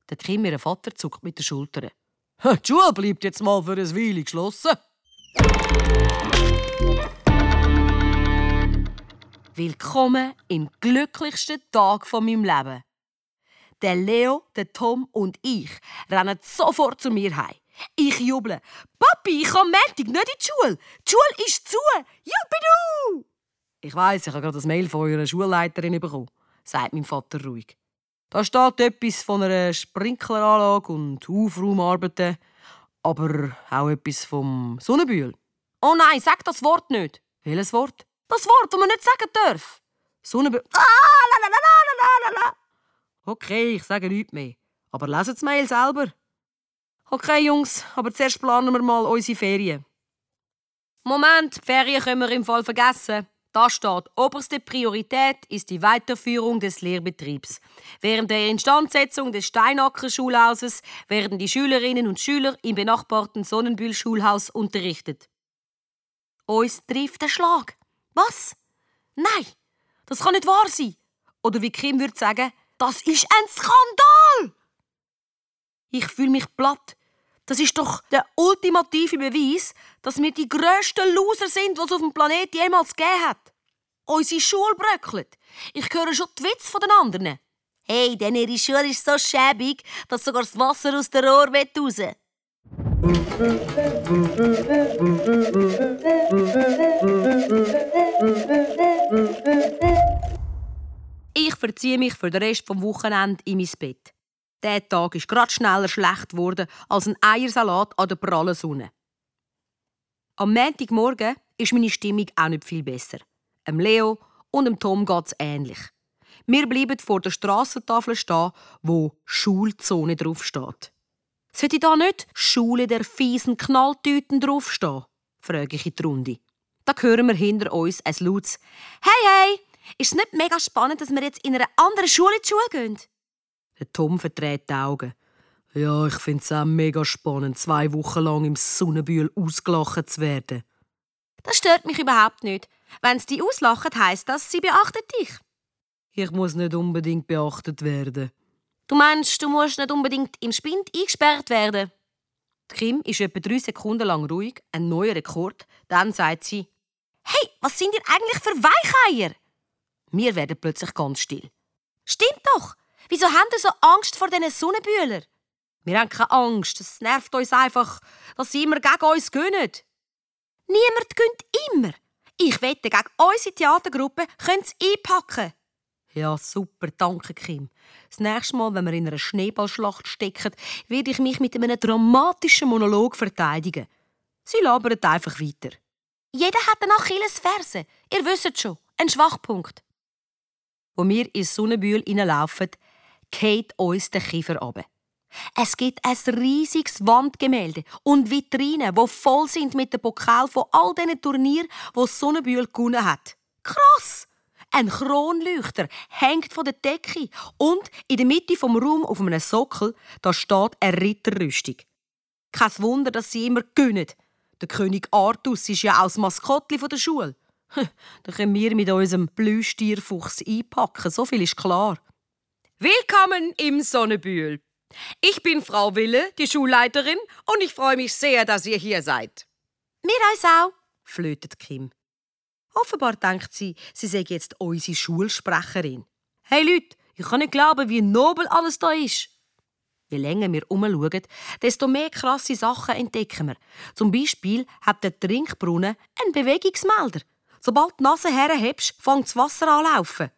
Der Kim, ihr Vater, zuckt mit den Schultern. Die Schule bleibt jetzt mal für ein Weile geschlossen. Willkommen im glücklichsten Tag von meinem Leben. Der Leo, der Tom und ich rennen sofort zu mir heim. Ich juble. Papi, ich kann Montag nicht in die Schule. Die Schule ist zu. Jubidu! Ich weiss, ich habe gerade das Mail von eurer Schulleiterin bekommen, sagt mein Vater ruhig. Da steht etwas von einer Sprinkleranlage und Aufraumarbeiten, aber auch etwas vom Sonnenbühl. Oh nein, sag das Wort nicht. Welches Wort? Das Wort, das man nicht sagen darf. Sonnenbühl. Ah, la, la, la, la, la, la. Okay, ich sage nichts mehr. Aber lesen das Mail selber. Okay, Jungs, aber zuerst planen wir mal unsere Ferien. Moment, die Ferien können wir im Fall vergessen. Da steht, oberste Priorität ist die Weiterführung des Lehrbetriebs. Während der Instandsetzung des Steinacker Schulhauses werden die Schülerinnen und Schüler im benachbarten Sonnenbühl Schulhaus unterrichtet. Uns trifft der Schlag. Was? Nein, das kann nicht wahr sein. Oder wie Kim würde sagen, das ist ein Skandal! Ich fühle mich platt. Das ist doch der ultimative Beweis, dass wir die grössten Loser sind, die es auf dem Planeten jemals gegeben hat. Unsere Schule bröckelt. Ich höre schon die Witze von den anderen. Hey, denn ihre Schule ist so schäbig, dass sogar das Wasser aus der Rohr raus. Ich verziehe mich für den Rest vom Wochenende in mein Bett. Der Tag ist grad schneller schlecht geworden als ein Eiersalat an der prallen Sonne. Am Montagmorgen ist meine Stimmung auch nicht viel besser. Dem Leo und dem Tom geht's ähnlich. Wir bleiben vor der Strassentafel stehen, wo Schulzone draufsteht. Sollte da nicht Schule der fiesen Knalltüten draufstehen? frage ich in die Runde. Da hören wir hinter uns ein lautes Hey, hey! Ist es nicht mega spannend, dass wir jetzt in einer anderen Schule die Schule gehen? Der Tom verdreht die Augen. Ja, ich finde es auch mega spannend, zwei Wochen lang im Sonnenbühl ausgelacht zu werden. Das stört mich überhaupt nicht. Wenn sie dich auslachen, heisst das, sie beachtet dich. Ich muss nicht unbedingt beachtet werden. Du meinst, du musst nicht unbedingt im Spind eingesperrt werden? Die Kim ist etwa drei Sekunden lang ruhig, ein neuer Rekord. Dann sagt sie: Hey, was sind ihr eigentlich für Weicheier? Wir werden plötzlich ganz still. Stimmt doch! Wieso haben ihr so Angst vor diesen Sonnenbühler? Wir haben keine Angst. Es nervt uns einfach, dass sie immer gegen uns gönnen. Niemand gönnt immer. Ich wette, gegen unsere Theatergruppe können sie einpacken. Ja, super, danke, Kim. Das nächste Mal, wenn wir in einer Schneeballschlacht stecken, werde ich mich mit einem dramatischen Monolog verteidigen. Sie labern einfach weiter. Jeder hat eine Achillesferse. Ihr wisst schon, ein Schwachpunkt. Wo wir ins Sonnenbühl hineinlaufen, geht uns der Kiefer ab. Es gibt ein riesiges Wandgemälde und Vitrinen, wo voll sind mit dem Pokal von all diesen Turnieren, wo das Sonnenbühl gewonnen hat. Krass! Ein Kronleuchter hängt von der Decke und in der Mitte vom Raum auf einem Sockel da steht eine Ritterrüstung. Kein Wunder, dass sie immer gönnen. Der König Artus ist ja auch das Maskottli der Schule. Da können wir mit unserem Blüstierfuchs einpacken, so viel ist klar. Willkommen im Sonnenbühl. Ich bin Frau Wille, die Schulleiterin, und ich freue mich sehr, dass ihr hier seid. Wir uns auch, flötet Kim. Offenbar denkt sie, sie sei jetzt unsere Schulsprecherin. Hey Leute, ich kann nicht glauben, wie nobel alles da ist. Je länger wir umschauen, desto mehr krasse Sachen entdecken wir. Zum Beispiel hat der Trinkbrunnen einen Bewegungsmelder. Sobald die Nase herhebst, fängt das Wasser an laufen.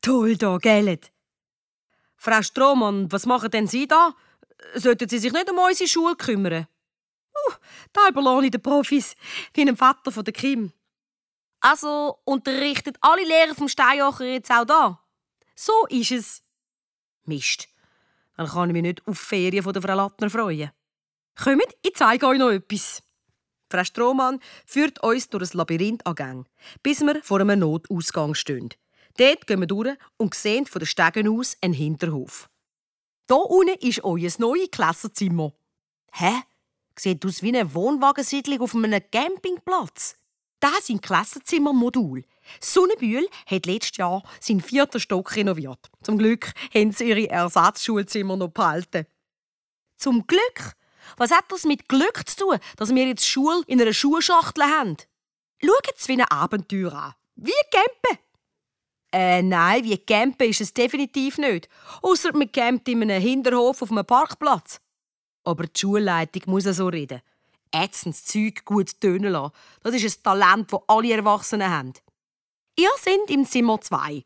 Toll da, gell? Frau Strohmann, was machen denn Sie da? Sollten Sie sich nicht um unsere Schule kümmern? Uh, da überlasse ich den Profis, wie einem Vater von der Kim. Also unterrichtet alle Lehrer vom Steinacher jetzt auch da? So ist es. Mist. Dann kann ich mich nicht auf Ferien von der Frau Lattner freuen. Kommt, ich zeige euch noch etwas. Frau Strohmann führt uns durch ein Labyrinth an Gang, bis wir vor einem Notausgang stehen. Dort gehen wir durch und sehen von den Stegen aus einen Hinterhof. Hier unten ist euer neues Klassenzimmer. Hä? Sieht aus wie eine Wohnwagensiedlung auf einem Campingplatz. Das sind Klassenzimmermodul. Sonnenbühl hat letztes Jahr seinen vierten Stock renoviert. Zum Glück haben sie ihre Ersatzschulzimmer noch behalten. Zum Glück? Was hat das mit Glück zu tun, dass wir jetzt Schule in einer Schuhschachtel haben? Schaut es wie ein Abenteuer an. Wie campen. Äh, nein, wie campen ist es definitiv nicht. Außer man campt in einem Hinterhof auf einem Parkplatz. Aber die Schulleitung muss so reden. Ätzendes Zeug gut tönen lassen. Das ist ein Talent, das alle Erwachsenen haben. Ihr seid im Zimmer 2.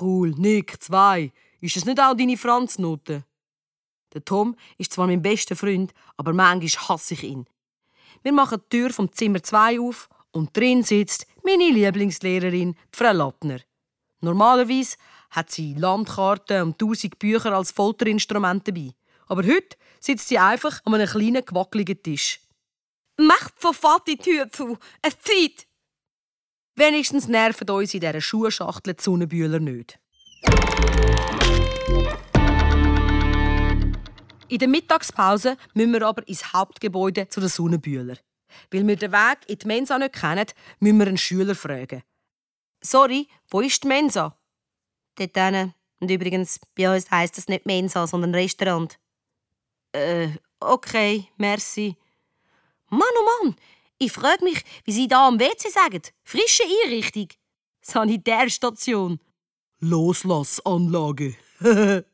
Cool, Nick, 2. Ist das nicht auch deine Franznote? Der Tom ist zwar mein bester Freund, aber manchmal hasse ich ihn. Wir machen die Tür vom Zimmer 2 auf und drin sitzt meine Lieblingslehrerin, Frau Lappner. Normalerweise hat sie Landkarten und tausend Bücher als Folterinstrument dabei. Aber heute sitzt sie einfach an einem kleinen, gewackeligen Tisch. Macht verfahrt die Tür zu. Es zieht. Wenigstens nerven uns in dieser Schuhschachtel die Sonnenbühler nicht. In der Mittagspause müssen wir aber ins Hauptgebäude zu den Sonnenbühler. Weil wir den Weg in die Mensa nicht kennen, müssen wir einen Schüler fragen. Sorry, wo ist die Mensa? Dort hinten. Und übrigens, bei uns heisst das nicht Mensa, sondern Restaurant. Äh, okay, merci. Mann, oh Mann, ich frage mich, wie Sie da am WC sagen. Frische Einrichtung. Sanitärstation. Loslassanlage.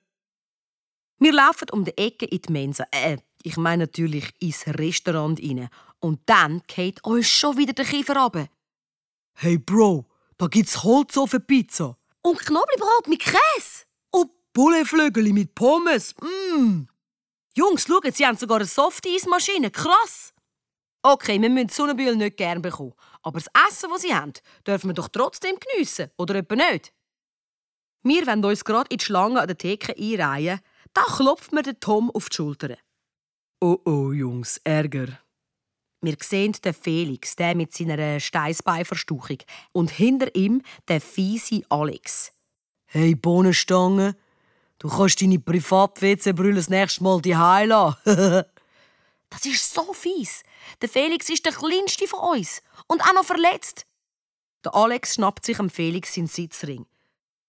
Wir laufen um die Ecke in die Mensa. Äh, ich meine natürlich ins Restaurant rein. Und dann geht uns schon wieder der Kiefer runter. Hey Bro, da gibt's Holzofenpizza. Und Knoblauchbrot mit Käse. Und Bulleflügel mit Pommes. Mm. Jungs, schaut, sie haben sogar eine Softeismaschine. Krass! Okay, wir müssen Sonnenbühl nicht gern bekommen. Aber das Essen, das sie haben, dürfen wir doch trotzdem geniessen, oder etwa nicht? Wir wollen uns gerade in die Schlange an der Theke einreihen. Da klopft mir der Tom auf die Schulter. Oh oh, Jungs, Ärger. Wir sehen den Felix, der mit seiner Steißbeinverstauchung. Und hinter ihm der fiese Alex. Hey, Bohnenstange, du kannst deine Privat-WC-Brille das nächste Mal die lassen. das ist so fies. Der Felix ist der kleinste von uns und auch noch verletzt. Der Alex schnappt sich am Felix seinen Sitzring.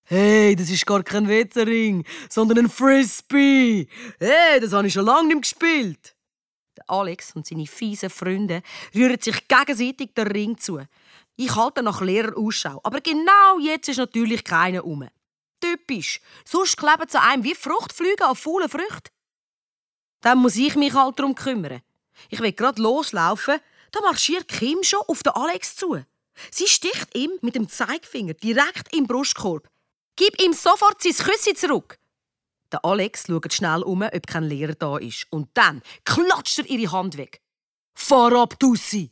Hey, das ist gar kein WC-Ring, sondern ein Frisbee. Hey, das habe ich schon lange nicht gespielt. Alex und seine fiesen Freunde rühren sich gegenseitig den Ring zu. Ich halte nach Lehrer Ausschau, aber genau jetzt ist natürlich keiner um. Typisch. Sonst kleben sie einem wie Fruchtflüge auf faulen Früchten. Dann muss ich mich halt darum kümmern. Ich will gerade loslaufen, da marschiert Kim schon auf den Alex zu. Sie sticht ihm mit dem Zeigefinger direkt im Brustkorb. Gib ihm sofort sein Küssi zurück. Der Alex schaut schnell um, ob kein Lehrer da ist. Und dann klatscht er ihre Hand weg. Fahr ab, Tussi!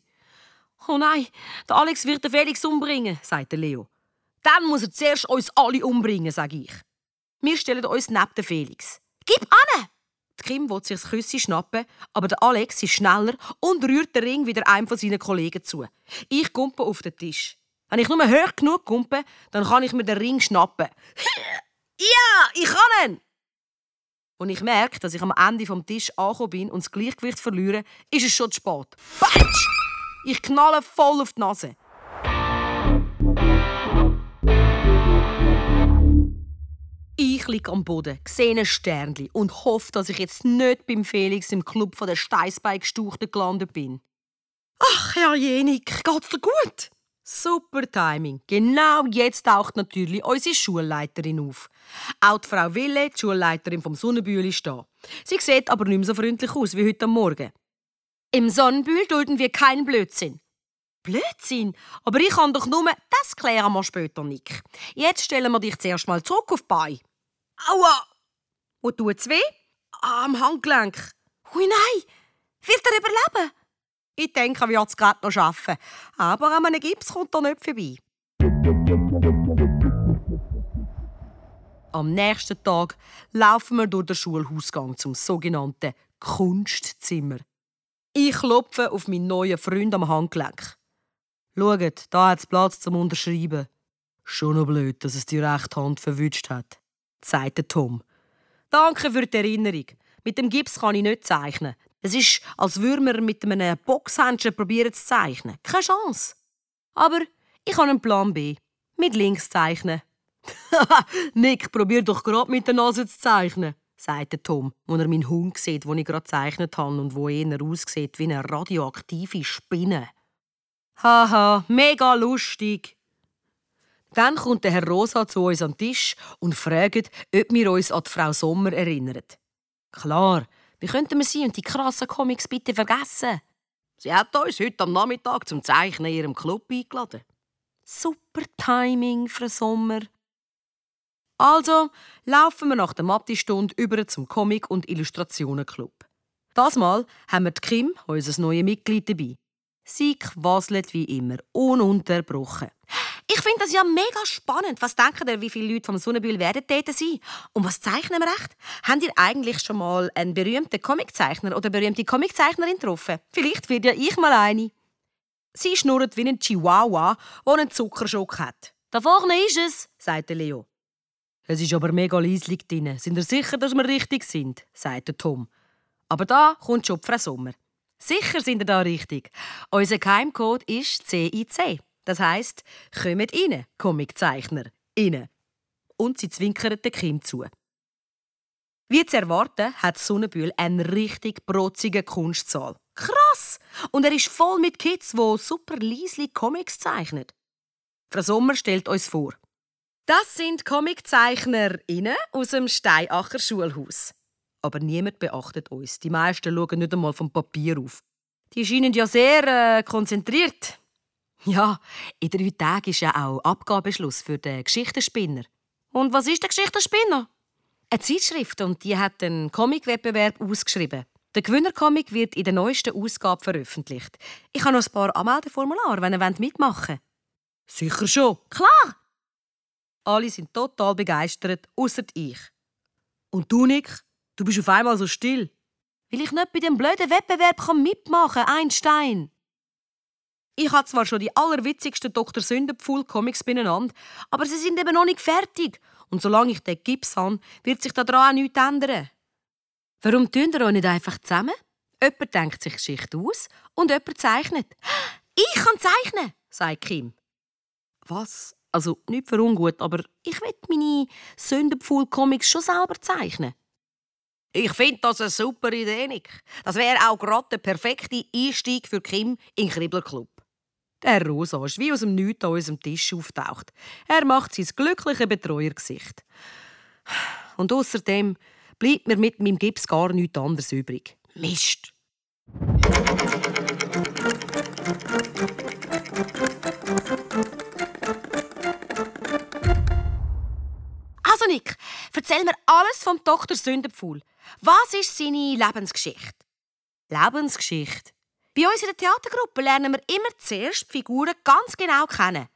Oh nein, der Alex wird den Felix umbringen, sagt Leo. Dann muss er zuerst uns alle umbringen, sage ich. Wir stellen uns neben den Felix. Gib an! Die Kim will sich das Küssi schnappen, aber der Alex ist schneller und rührt den Ring wieder einem von seinen Kollegen zu. Ich kumpe auf den Tisch. Wenn ich nur hoch genug kumpe, dann kann ich mir den Ring schnappen. ja, ich kann ihn! Und ich merke, dass ich am Ende vom Tisch angekommen bin und das Gleichgewicht verliere, ist es schon zu spät. Batsch! Ich knalle voll auf die Nase. Ich liege am Boden, sehe ein Sternli und hoffe, dass ich jetzt nicht beim Felix im Club von der Steißbeigestauchten gelandet bin. Ach, Herr Jenik, geht's dir gut? Super Timing. Genau jetzt taucht natürlich unsere Schulleiterin auf. Auch die Frau Wille, die Schulleiterin vom Sonnenbühl, ist da. Sie sieht aber nicht mehr so freundlich aus wie heute Morgen. Im Sonnenbühl dulden wir keinen Blödsinn. Blödsinn? Aber ich kann doch nur... Das klären wir später, Nick. Jetzt stellen wir dich zuerst mal zurück auf die Beine. Aua! Wo tut's weh? Am Handgelenk. Hui, nein! Wird er überleben? Ich denke, er wird es gerade noch schaffen. Aber an einem Gips kommt er nicht vorbei. Am nächsten Tag laufen wir durch den Schulhausgang zum sogenannten Kunstzimmer. Ich klopfe auf meinen neuen Freund am Handgelenk. Schaut, da es Platz zum Unterschreiben. Schon noch blöd, dass es die rechte Hand verwünscht hat, sagte Tom. Danke für die Erinnerung. Mit dem Gips kann ich nicht zeichnen. Es ist, als würde man mit einem Boxhändchen probieren zu zeichnen. Keine Chance. Aber ich habe einen Plan B. Mit links zeichnen. Nick, probier doch gerade mit der Nase zu zeichnen, sagte Tom, als er meinen Hund sieht, den ich gerade gezeichnet habe und wo eher aussieht wie eine radioaktive Spinne. Haha, mega lustig. Dann kommt der Herr Rosa zu uns am Tisch und fragt, ob wir uns an die Frau Sommer erinnern. Klar, wie könnten wir sie und die krassen Comics bitte vergessen? Sie hat uns heute am Nachmittag zum Zeichnen in ihrem Club eingeladen. Super Timing, Frau Sommer. Also laufen wir nach der Mathe-Stunde über zum Comic- und Illustrationenclub. Das Mal haben wir die Kim, unser neues Mitglied, dabei. Sie quasselt wie immer, ununterbrochen. Ich finde das ja mega spannend. Was denken ihr, wie viele Leute vom Sonnenbühl werden dort sein? Und was zeichnen wir echt? Habt ihr eigentlich schon mal einen berühmten Comiczeichner oder berühmte Comiczeichnerin getroffen? Vielleicht wird ja ich mal eine. Sie schnurrt wie ein Chihuahua, der einen Zuckerschock hat. Da vorne ist es, sagte Leo. Es ist aber mega leislich drin. Sind ihr sicher, dass wir richtig sind? sagte Tom. Aber da kommt schon Frau Sommer. Sicher sind ihr da richtig. Unser Geheimcode ist CIC. Das heisst, kommt rein, Comiczeichner, rein. Und sie zwinkert den Kim zu. Wie zu erwarten, hat Sonnenbühl einen richtig protzigen Kunstsaal. Krass! Und er ist voll mit Kids, die super leislich Comics zeichnen. Frau Sommer stellt uns vor. Das sind ComiczeichnerInnen aus dem Steinacher Schulhaus. Aber niemand beachtet uns. Die meisten schauen nicht einmal vom Papier auf. Die scheinen ja sehr äh, konzentriert. Ja, in drei Tagen ist ja auch Abgabeschluss für den Geschichtenspinner. Und was ist der Geschichtenspinner? Eine Zeitschrift und die hat einen Comicwettbewerb ausgeschrieben. Der Gewinnercomic wird in der neuesten Ausgabe veröffentlicht. Ich habe noch ein paar Anmeldeformulare, wenn ihr mitmachen wollt. Sicher schon. Klar! Alle sind total begeistert, außer ich. Und du, Nick? Du bist auf einmal so still. Weil ich nicht bei dem blöden Wettbewerb mitmachen kann, Einstein. Ich habe zwar schon die allerwitzigsten Dr. Sündenpfuhl Comics beieinander, aber sie sind eben noch nicht fertig. Und solange ich den Gips habe, wird sich daran auch nichts ändern. Warum tun ihr euch nicht einfach zusammen? Jemand denkt sich Geschichte aus und jemand zeichnet. Ich kann zeichnen, sagt Kim. Was? Also nicht für ungut, aber ich will meine Sündenpfuhl-Comics schon selber zeichnen. Ich finde das eine super Idee, Nick. Das wäre auch gerade der perfekte Einstieg für Kim in den Kribblerclub. Der Rosa ist wie aus dem Nichts an unserem Tisch auftaucht. Er macht sein glückliche Betreuergesicht. Und außerdem bleibt mir mit meinem Gips gar nichts anderes übrig. Mist! Also Nick, erzähl mir alles vom Dr. Sündenpfuhl. Was ist seine Lebensgeschichte? Lebensgeschichte? Bei uns in der Theatergruppe lernen wir immer zuerst die Figuren ganz genau kennen.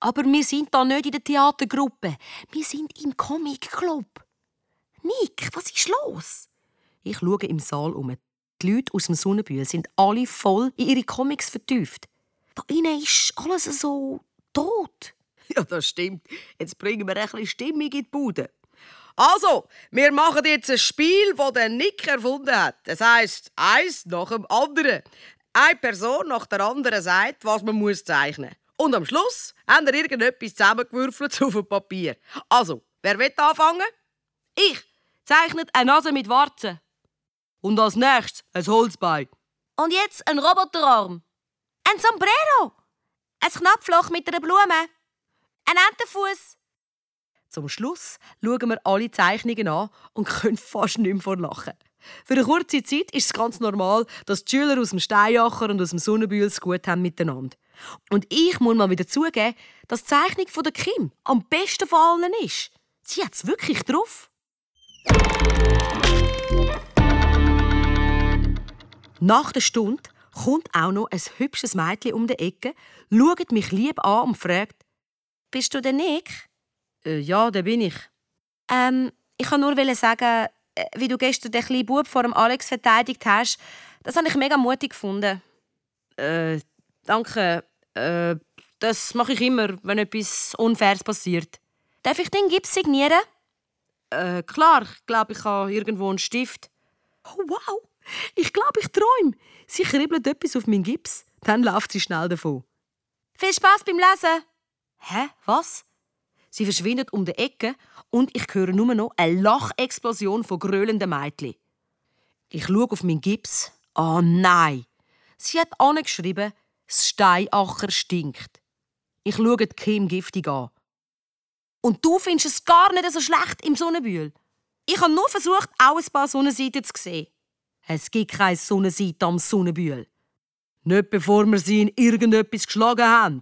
Aber wir sind da nicht in der Theatergruppe. Wir sind im Comic-Club. Nick, was ist los? Ich schaue im Saal um. Die Leute aus dem Sonnenbühl sind alle voll in ihre Comics vertieft. Da innen ist alles so tot. Ja, das stimmt. Jetzt bringen wir ein bisschen Stimmung in die Bude. Also, wir machen jetzt ein Spiel, das der Nick erfunden hat. Das heisst, eins nach dem anderen. Eine Person nach der anderen sagt, was man muss zeichnen muss. Und am Schluss haben wir irgendetwas zusammengewürfelt auf dem Papier. Also, wer will anfangen? Ich zeichne eine Nase mit Warzen. Und als nächstes ein Holzbein. Und jetzt ein Roboterarm. Ein Sombrero. Ein Knopfloch mit einer Blume. Ein Entenfuß. Zum Schluss schauen wir alle Zeichnungen an und können fast nicht mehr vor Lachen. Für eine kurze Zeit ist es ganz normal, dass die Schüler aus dem Steinacher und aus dem Sonnenbühl es gut haben miteinander. Und ich muss mal wieder zugeben, dass die Zeichnung von der Kim am besten von allen ist. Sie hat es wirklich drauf. Nach der Stunde kommt auch noch ein hübsches Mädchen um die Ecke, schaut mich lieb an und fragt, «Bist du der Nick?» Äh, «Ja, der bin ich.» «Ähm, ich kann nur sagen, äh, wie du gestern den kleinen Bub vor dem Alex verteidigt hast, das habe ich mega mutig gefunden. Äh, danke. Äh, das mache ich immer, wenn etwas Unfaires passiert. Darf ich den Gips signieren? Äh, klar, ich glaube, ich habe irgendwo einen Stift. Oh, wow! Ich glaube, ich träume. Sie kribbelt etwas auf meinen Gips, dann läuft sie schnell davon. Viel Spaß beim Lesen! Hä? Was? Sie verschwindet um die Ecke und ich höre nur noch eine Lachexplosion von grölenden Mädchen. Ich schaue auf meinen Gips. Oh nein! Sie hat angeschrieben, das Steinacher stinkt. Ich schaue Kim giftig an. Und du findest es gar nicht so schlecht im Sonnenbühl? Ich habe nur versucht, auch ein paar Sonnenseiten zu sehen. Es gibt keine Sonnenseite am Sonnenbühl. Nicht bevor wir sie in irgendetwas geschlagen haben.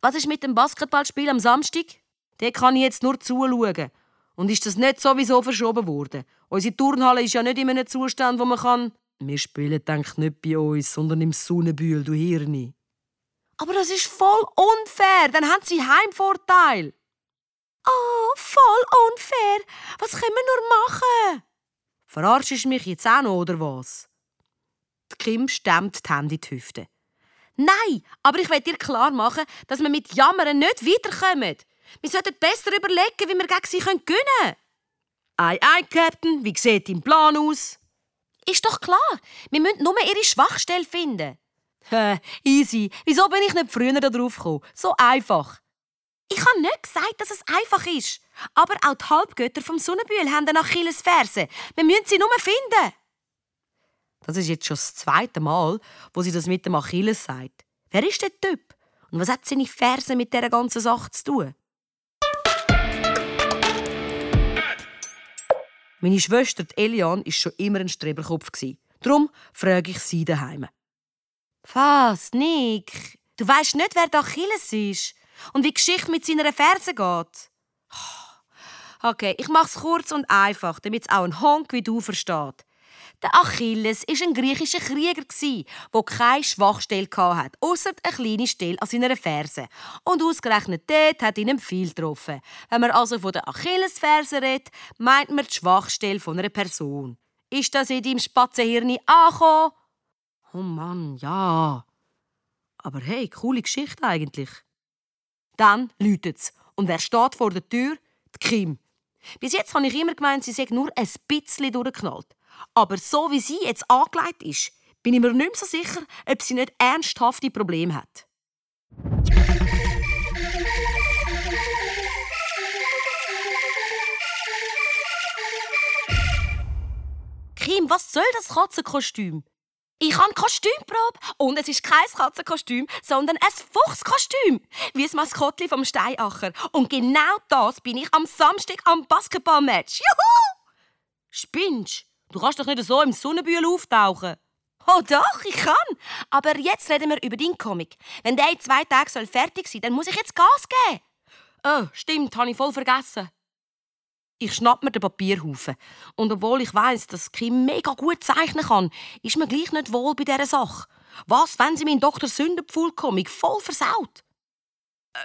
Was ist mit dem Basketballspiel am Samstag? Der kann ich jetzt nur zuschauen. Und ist das nicht sowieso verschoben worden? Unsere Turnhalle ist ja nicht in einem Zustand, wo man kann. Wir spielen denk nicht bei uns, sondern im Sonnenbühl, du Hirni. Aber das ist voll unfair. Dann haben sie Heimvorteil. Oh, voll unfair. Was können wir nur machen? Verarschst du mich jetzt auch noch, oder was? Die Kim stemmt die Hände in die Hüfte. Nein, aber ich will dir klar machen, dass wir mit Jammern nicht weiterkommen. Wir sollten besser überlegen, wie wir gegen sie gewinnen können. Ei, ei, Captain, wie sieht dein Plan aus? Ist doch klar, wir müssen nur ihre Schwachstelle finden. Hä, easy. Wieso bin ich nicht früher darauf gekommen? So einfach. Ich habe nicht gesagt, dass es einfach ist. Aber auch die Halbgötter vom Sonnenbühl haben eine Achillesferse. Wir müssen sie nur finden. Das ist jetzt schon das zweite Mal, wo sie das mit dem Achilles sagt. Wer ist der Typ? Und was hat seine Ferse mit dieser ganzen Sache zu tun? Meine Schwester Elian war schon immer ein Streberkopf. Darum frage ich sie daheim. Was, Nick? Du weißt nicht, wer der Achilles ist und wie die Geschichte mit seiner Ferse geht. Okay, ich mache es kurz und einfach, damit es auch ein Honk wie du versteht. Der Achilles war ein griechischer Krieger, der keine Schwachstelle hatte, außer eine kleine Stelle an seiner Ferse. Und ausgerechnet dort hat ihn ein Pfeil getroffen. Wenn man also von der Achillesferse redet, meint man die Schwachstelle von einer Person. Ist das in deinem Spatzenhirn angekommen? Oh Mann, ja. Aber hey, coole Geschichte eigentlich. Dann läutet's. Und wer steht vor der Tür? Die Kim. Bis jetzt habe ich immer gemeint, sie sei nur ein bisschen durchgeknallt. Aber so wie sie jetzt angelegt ist, bin ich mir nicht mehr so sicher, ob sie nicht ernsthafte Probleme hat. Kim, was soll das Katzenkostüm? Ich habe Kostümprobe und es ist kein Katzenkostüm, sondern ein Fuchskostüm, wie das Maskottli vom Steinacher. Und genau das bin ich am Samstag am Basketballmatch. Juhu! Spinnst? Du kannst doch nicht so im Sonnenbühl auftauchen. Oh doch, ich kann. Aber jetzt reden wir über deinen Comic. Wenn der in zwei Tagen fertig sein soll, dann muss ich jetzt Gas geben. Oh, stimmt, habe ich voll vergessen. Ich schnapp mir den Papierhaufen. Und obwohl ich weiß, dass Kim mega gut zeichnen kann, ist mir gleich nicht wohl bei dieser Sache. Was, wenn sie meinen Dr. Sündenpfuhl-Comic voll versaut?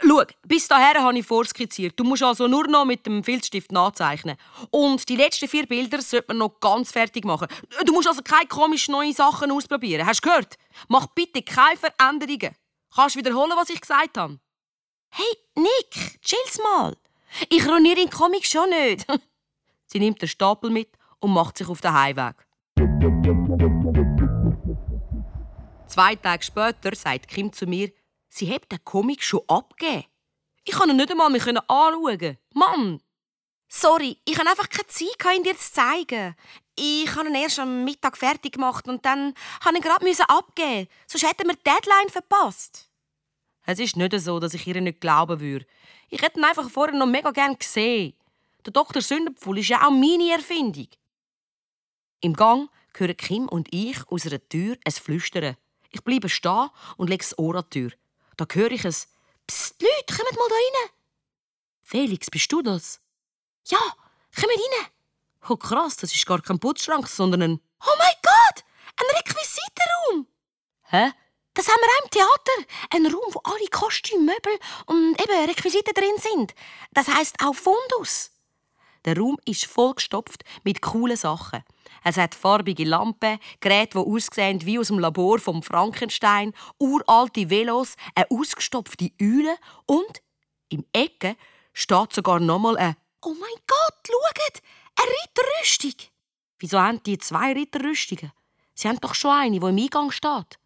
Schau, bis dahin habe ich vorskizziert. Du musst also nur noch mit dem Filzstift nachzeichnen. Und die letzten vier Bilder sollte man noch ganz fertig machen. Du musst also keine komischen neuen Sachen ausprobieren. Hast du gehört? Mach bitte keine Veränderungen. Kannst du wiederholen, was ich gesagt habe? Hey, Nick, chill's mal. Ich ruiniere den Comic schon nicht. Sie nimmt den Stapel mit und macht sich auf den Heimweg. Zwei Tage später sagt Kim zu mir, sie hat den Comic schon abgegeben. Ich kann ihn nicht einmal mehr anschauen. Mann! Sorry, ich habe einfach keine Zeit, ihn dir zu zeigen. Ich habe ihn erst am Mittag fertig gemacht und dann musste ich ihn gerade abgeben. Sonst hätten wir die Deadline verpasst. Es ist nicht so, dass ich ihr nicht glauben würde. Ich hätte ihn einfach vorher noch mega gern gesehen. Der Dr. Sünderpfuhl ist ja auch meine Erfindung. Im Gang hören Kim und ich aus einer Tür ein Flüstern. Ich bleibe stehen und lege das Ohr an die Tür. Da höre ich es. Psst, Leute, kommt mal da rein. Felix, bist du das? Ja, kommt rein. Oh krass, das ist gar kein Putzschrank, sondern ein... Oh mein Gott, ein Requisitenraum. Hä? Das haben wir auch im Theater. Ein Raum, wo alle Kostüme, Möbel und eben Requisiten drin sind. Das heißt auch Fundus. Der Raum ist vollgestopft mit coolen Sachen. Es hat farbige Lampen, Geräte, die aussehen wie aus dem Labor vom Frankenstein, uralte Velos, eine ausgestopfte Eule und im Ecke steht sogar nochmal ein Oh mein Gott, schaut! Eine Ritterrüstung! Wieso haben die zwei Ritterrüstungen? Sie haben doch schon eine, die im Eingang steht.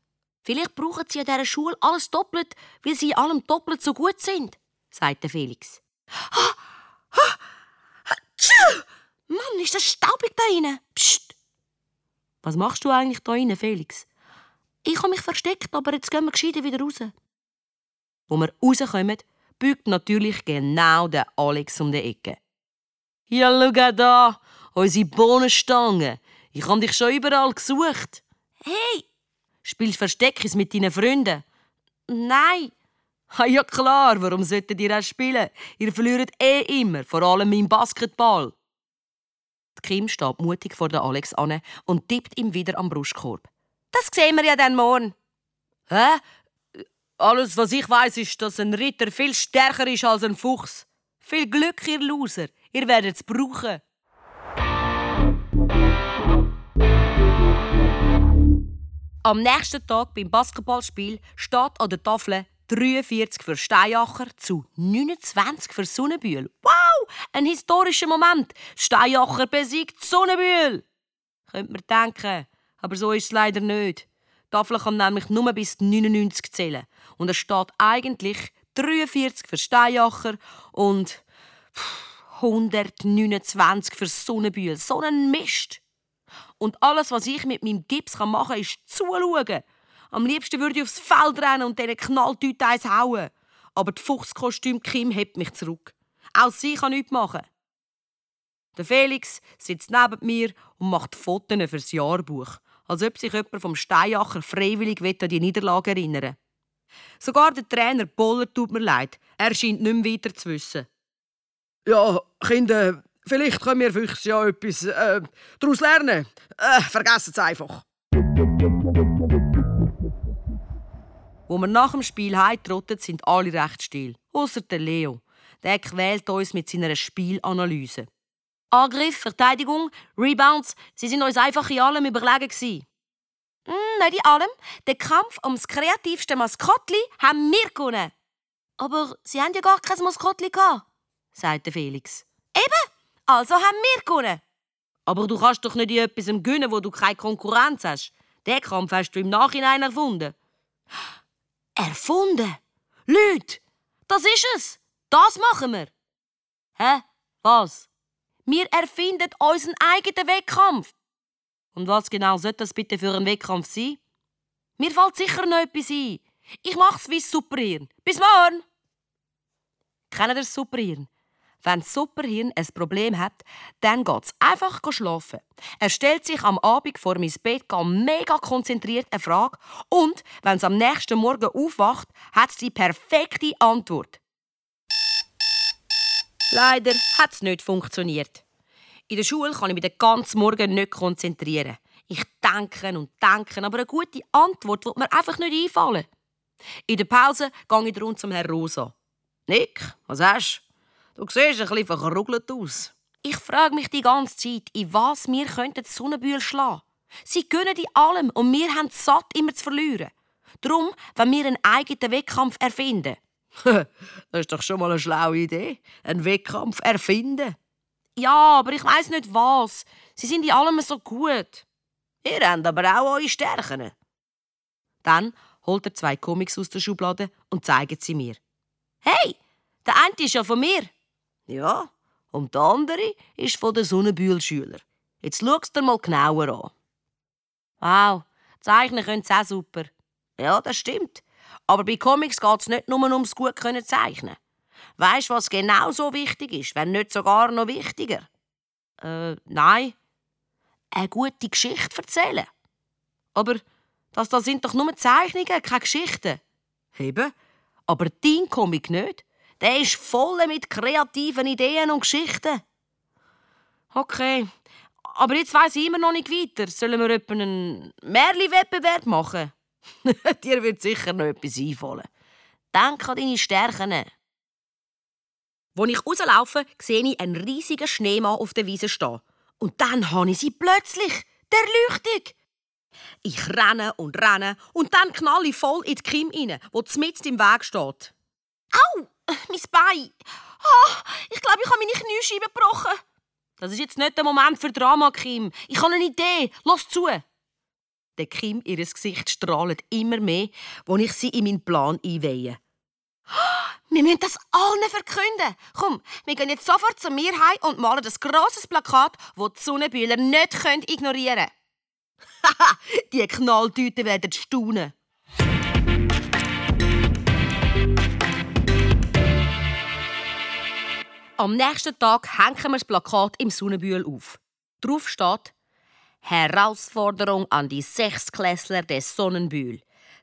Vielleicht brauchen sie an dieser Schule alles doppelt, weil sie in allem doppelt so gut sind, sagte Felix. Ha, ha, ha, tschu! Mann, ist das staubig da rein. Psst! Was machst du eigentlich da rein, Felix? Ich habe mich versteckt, aber jetzt gehen wir gescheiter wieder raus. Wo wir rauskommen, bügt natürlich genau der Alex um die Ecke. Ja, schau da, unsere Bohnenstange. Ich habe dich schon überall gesucht. Hey! Spielst Versteckis mit deinen Freunden? Nein! Ha, ja klar, warum solltet ihr auch spielen? Ihr verliert eh immer, vor allem im Basketball. Kim steht mutig vor der Alex an und tippt ihm wieder am Brustkorb. Das sehen wir ja dann morgen. Hä? Alles, was ich weiß, ist, dass ein Ritter viel stärker ist als ein Fuchs. Viel Glück, ihr Loser. Ihr werdet es brauchen. Am nächsten Tag beim Basketballspiel steht an der Tafel 43 für Steinacher zu 29 für Sonnenbühl. Wow, ein historischer Moment. Steinacher besiegt Sonnenbühl. Könnte man denken, aber so ist es leider nicht. Die Tafel kann nämlich nur bis 99 zählen. Und es steht eigentlich 43 für Steinacher und 129 für Sonnenbühl. So ein Mist. Und alles, was ich mit meinem Gips machen kann, ist zuschauen. Am liebsten würde ich aufs Feld rennen und diesen Knalltüten eins hauen. Aber die Fuchskostüm Kim hebt mich zurück. Auch sie kann nichts machen. Der Felix sitzt neben mir und macht Fotos fürs Jahrbuch, als ob sich jemand vom Steinacher freiwillig an die Niederlage erinnern Sogar der Trainer Boller tut mir leid. Er scheint nicht mehr weiter zu wissen. Ja, Kinder, vielleicht können wir Füchse ja etwas äh, daraus lernen. Äh, vergessen es einfach. Wo wir nach dem Spiel heimtrottet, sind alle recht still. Außer der Leo. Der quält uns mit seiner Spielanalyse. Angriff, Verteidigung, Rebounds, sie sind uns einfach in allem überlegen. Mm, nicht in allem. Den Kampf ums kreativste Maskottli haben wir gewonnen. Aber sie haben ja gar kein Maskottli gehabt, sagte Felix. Eben, also haben wir gewonnen. Aber du kannst doch nicht in etwas gewinnen, wo du keine Konkurrenz hast. Den Kampf hast du im Nachhinein erfunden. Erfunden? Leute, das ist es. Das machen wir. Hä? Was? Wir erfinden unseren eigenen Wettkampf. Und was genau sollte das bitte für ein Wettkampf sein? Mir fällt sicher noch etwas ein. Ich mach's wie Superhirn. Bis morgen! Kennt ihr das Superhirn? Wenn das Superhirn ein Problem hat, dann geht's einfach schlafen. Er stellt sich am Abend vor mein Bett mega konzentriert eine Frage und wenn es am nächsten Morgen aufwacht, hat es die perfekte Antwort. Leider hat es nicht funktioniert. In der Schule kann ich mich den ganzen Morgen nicht konzentrieren. Ich denke und denke, aber eine gute Antwort wird mir einfach nicht einfallen. In der Pause gehe ich rund zum Herrn Rosa. Nick, was hast du? Siehst ein bisschen verkrugelt aus. Ich frage mich die ganze Zeit, in was wir könnten die Sonnenbühl schlagen. Sie gönnen in allem und wir haben es satt, immer zu verlieren. Darum, wenn wir einen eigenen Wettkampf erfinden. das ist doch schon mal eine schlaue Idee. Einen Wettkampf erfinden. Ja, aber ich weiß nicht was. Sie sind in allem so gut. Ihr habt aber auch eure Stärken. Dann holt er zwei Comics aus der Schublade und zeigt sie mir. Hey, der eine ist ja von mir. Ja, und der andere ist von den Sonnenbühl-Schülern. Jetzt schau dir mal genauer an. Wow, zeichnen können sie auch super. Ja, das stimmt. Aber bei Comics geht es nicht nur ums gut können zeichnen. Weißt du, was genau so wichtig ist, wenn nicht sogar noch wichtiger? Äh, nein. Eine gute Geschichte erzählen. Aber das, das sind doch nur Zeichnungen, keine Geschichten. Eben. Aber dein Comic nicht. Der ist voll mit kreativen Ideen und Geschichten. Okay. Aber jetzt weiss ich immer noch nicht weiter. Sollen wir etwa einen Märli-Wettbewerb machen? Dir wird sicher noch etwas einfallen. Denk an deine Stärken. Als ich rauslaufe, sehe ich einen riesigen Schneemann auf der Wiese stehen. Und dann habe ich sie plötzlich. Der Leuchtung. Ich renne und renne und dann knalle ich voll in die Kim rein, wo mitten im Weg steht. Au! Mein Bein! Oh, ich glaube, ich habe meine Kniescheibe gebrochen. Das ist jetzt nicht der Moment für Drama, Kim. Ich habe eine Idee. Lass zu. Der Kim, ihr Gesicht strahlt immer mehr, als ich sie in meinen Plan einweihe. Wir müssen das allen verkünden. Komm, wir gehen jetzt sofort zu mir heim und malen das grosses Plakat, das die Sonnenbühler nicht ignorieren können. Haha, die Knalltüten werden staunen. Am nächsten Tag hängen wir das Plakat im Sonnenbühl auf. Drauf steht Herausforderung an die Sechsklässler des Sonnenbühl.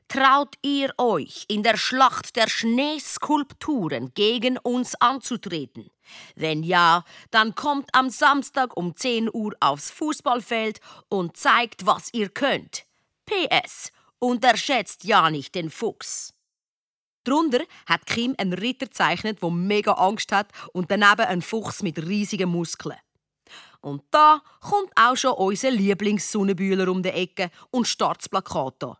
Traut ihr euch, in der Schlacht der Schneeskulpturen gegen uns anzutreten? Wenn ja, dann kommt am Samstag um 10 Uhr aufs Fußballfeld und zeigt, was ihr könnt. PS. Unterschätzt ja nicht den Fuchs. Drunter hat Kim einen Ritter gezeichnet, der mega Angst hat und daneben einen Fuchs mit riesigen Muskeln. Und da kommt auch schon unser Lieblingssonnenbühler um die Ecke und startet das Plakat an.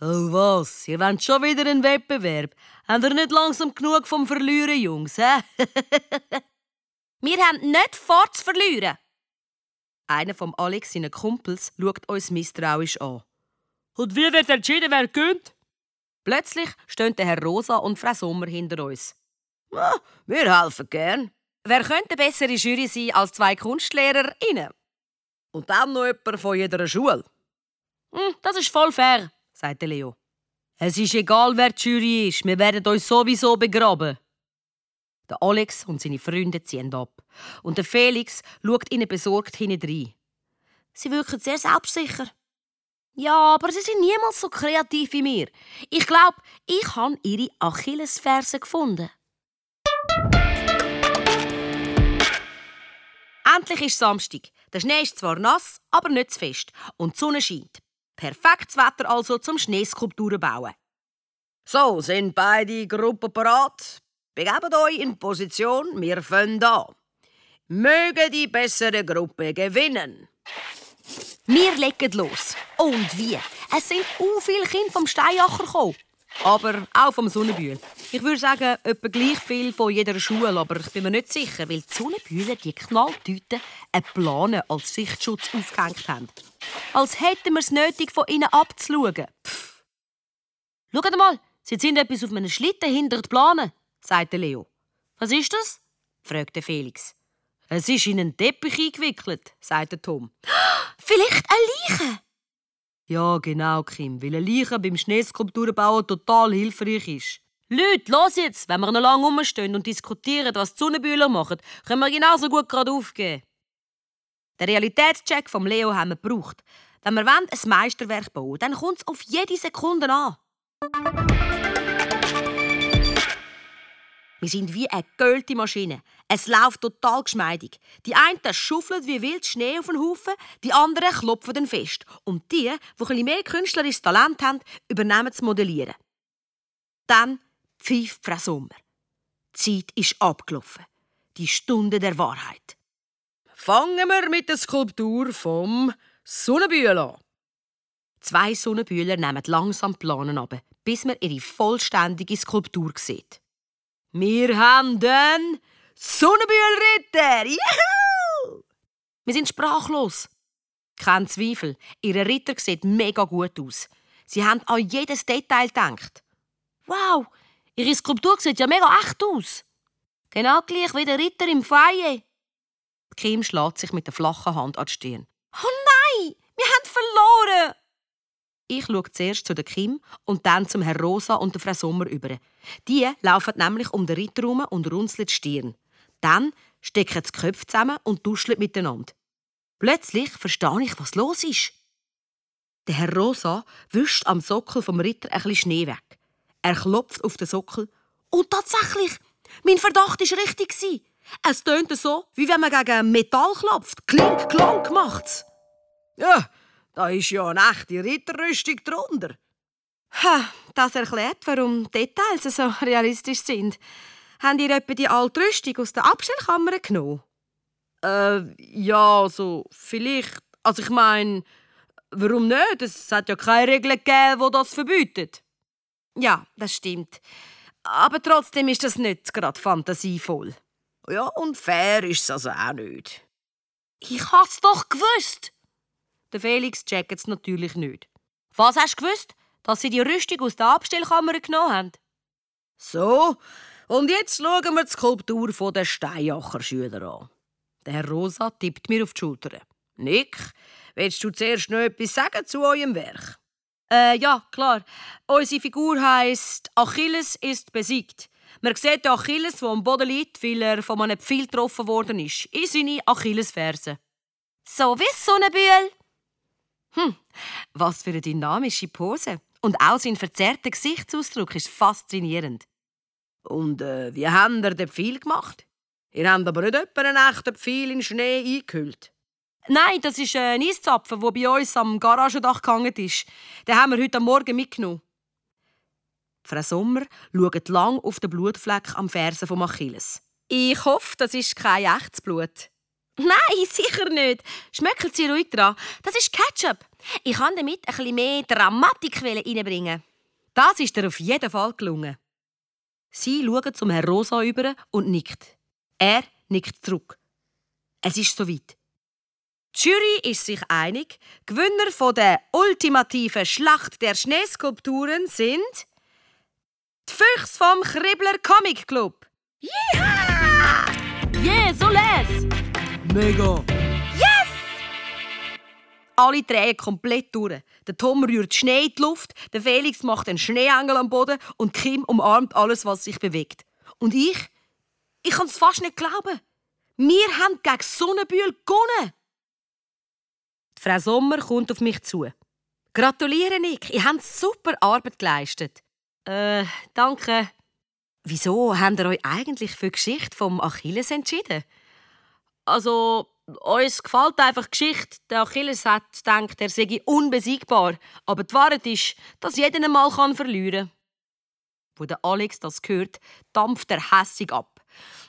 Oh was, ihr wollt schon wieder einen Wettbewerb? Habt ihr nicht langsam genug vom Verlieren, Jungs? Hä? Wir haben nicht vor zu verlieren. Einer von Alex seinen Kumpels schaut uns misstrauisch an. Und wie wird entschieden, wer gönnt? Plötzlich stehen der Herr Rosa und Frau Sommer hinter uns. Ja, wir helfen gern. Wer könnte eine bessere Jury sein als zwei KunstlehrerInnen? Und dann noch jemand von jeder Schule. Hm, das ist voll fair, sagte Leo. Es ist egal, wer die Jury ist. Wir werden euch sowieso begraben. Der Alex und seine Freunde ziehen ab. Und der Felix schaut ihnen besorgt hinein. Sie wirken sehr selbstsicher. Ja, aber sie sind niemals so kreativ wie mir. Ich glaube, ich habe ihre Achillesferse gefunden. Endlich ist Samstag. Der Schnee ist zwar nass, aber nicht zu fest. Und die Sonne scheint. Perfektes Wetter also zum Schneeskulpturen bauen. So, sind beide Gruppen bereit? Begebt euch in Position, wir fangen an. Möge die bessere Gruppe gewinnen. Wir legen los. Und wie? Es sind u viele Kinder vom Steinacher gekommen. Aber auch vom Sonnenbühl. Ich würde sagen, etwa gleich viel von jeder Schule, aber ich bin mir nicht sicher, weil die Sonnenbühler die Knalltüten eine Plane als Sichtschutz aufgehängt haben. Als hätten wir es nötig, von ihnen abzuschauen. Pff. Schaut mal, sie sind etwas auf einem Schlitten hinter der Plane, sagte Leo. Was ist das? fragte Felix. Es ist in einen Teppich eingewickelt, sagte Tom. Vielleicht eine Leiche? Ja, genau, Kim, weil eine Leiche beim Schneeskulpturenbauen total hilfreich ist. Leute, los jetzt! Wenn wir noch lange rumstehen und diskutieren, was die Sonnenbühler machen, können wir genauso gut gerade aufgeben. Den Realitätscheck vom Leo haben wir gebraucht. Wenn wir ein Meisterwerk bauen dann kommt es auf jede Sekunde an. Wir sind wie eine geölte Maschine. Es läuft total geschmeidig. Die einen schuffeln wie wild Schnee auf den Haufen, die anderen klopfen den fest. Und die, die ein mehr künstlerisches Talent haben, übernehmen das Modellieren. Dann pfeift Frau Sommer. Die Zeit ist abgelaufen. Die Stunde der Wahrheit. Fangen wir mit der Skulptur vom Sonnenbühl an. Zwei Sonnenbühler nehmen langsam die Planen ab, bis man ihre vollständige Skulptur sieht. Wir haben den Sonnenbühlritter! Juhu! Wir sind sprachlos. Kein Zweifel, Ihr Ritter sieht mega gut aus. Sie haben an jedes Detail gedacht. Wow, Ihre Skulptur sieht ja mega echt aus. Genau gleich wie der Ritter im Feier. Kim schlägt sich mit der flachen Hand an die Stirn. Oh nein, wir haben verloren! Ich schaue zuerst zu der Kim und dann zum Herrn Rosa und der Frau Sommer über. Die laufen nämlich um den Ritter herum und runzeln die Stirn. Dann stecken die Köpfe zusammen und duscheln miteinander. Plötzlich verstehe ich, was los ist. Der Herr Rosa wischt am Sockel vom Ritter ein Schnee weg. Er klopft auf den Sockel und tatsächlich, mein Verdacht war richtig. Es tönt so, wie wenn man gegen Metall klopft. Klink, klonk macht's. Ja, da ist ja eine echte Ritterrüstung drunter. Ha, das erklärt, warum Details so realistisch sind. Habt ihr etwa die alte Rüstung aus der Abstellkammer genommen? Äh, ja, also, vielleicht. Also, ich meine, warum nicht? Es hat ja keine Regeln gegeben, die das verbieten. Ja, das stimmt. Aber trotzdem ist das nicht gerade fantasievoll. Ja, und fair ist es also auch nicht. Ich hab's doch gewusst. Der Felix checkt es natürlich nicht. Was hast du gewusst? Dass sie die Rüstung aus der Abstellkammer genommen haben? So, und jetzt schauen wir die Skulptur der Steinacher-Schüler an. Der Herr Rosa tippt mir auf die Schulter. Nick, willst du zuerst noch etwas sagen zu eurem Werk? Äh, ja, klar. Unsere Figur heisst Achilles ist besiegt. Man sieht den Achilles, der am Boden liegt, weil er von einem Pfeil getroffen worden ist. In seine Achillesferse. So wie Sonnenbühl. Hm, was für eine dynamische Pose. Und auch sein verzerrter Gesichtsausdruck ist faszinierend. Und äh, wie habt ihr den Pfeil gemacht? Ihr habt aber nicht etwa einen echten Pfeil in Schnee eingehüllt. Nein, das ist ein Eiszapfen, der bei uns am Garagendach gehangen ist. Den haben wir heute Morgen mitgenommen. Frau Sommer schaut lang auf den Blutfleck am Fersen von Achilles. Ich hoffe, das ist kein echtes Blut. Nein, sicher nicht. Schmeckt Sie ruhig dran. Das ist Ketchup. Ich kann damit bisschen mehr Dramatik reinbringen. Das ist dir auf jeden Fall gelungen. Sie schaut zum Herrn Rosa über und nickt. Er nickt zurück. Es ist soweit. Die Jury ist sich einig, Gewinner der ultimativen Schlacht der Schneeskulpturen sind die Füchse vom Kribbler Comic Club. Yeah! Yeah, so les! Mega! Yes! Alle drehen komplett durch. Der Tom rührt Schnee in die Luft, der Felix macht einen Schneeengel am Boden und Kim umarmt alles, was sich bewegt. Und ich? Ich kann es fast nicht glauben. Wir haben gegen Sonnenbühl gewonnen. Frau Sommer kommt auf mich zu. Gratuliere, Nick. Ihr habt super Arbeit geleistet. Äh, danke. Wieso habt ihr euch eigentlich für die Geschichte vom Achilles entschieden? Also, uns gefällt einfach die Geschichte. Der Achilles hat gedacht, er sei unbesiegbar. Aber die Wahrheit ist, dass jeder einmal verlieren kann. Wo der Alex das hört, dampft er hässig ab.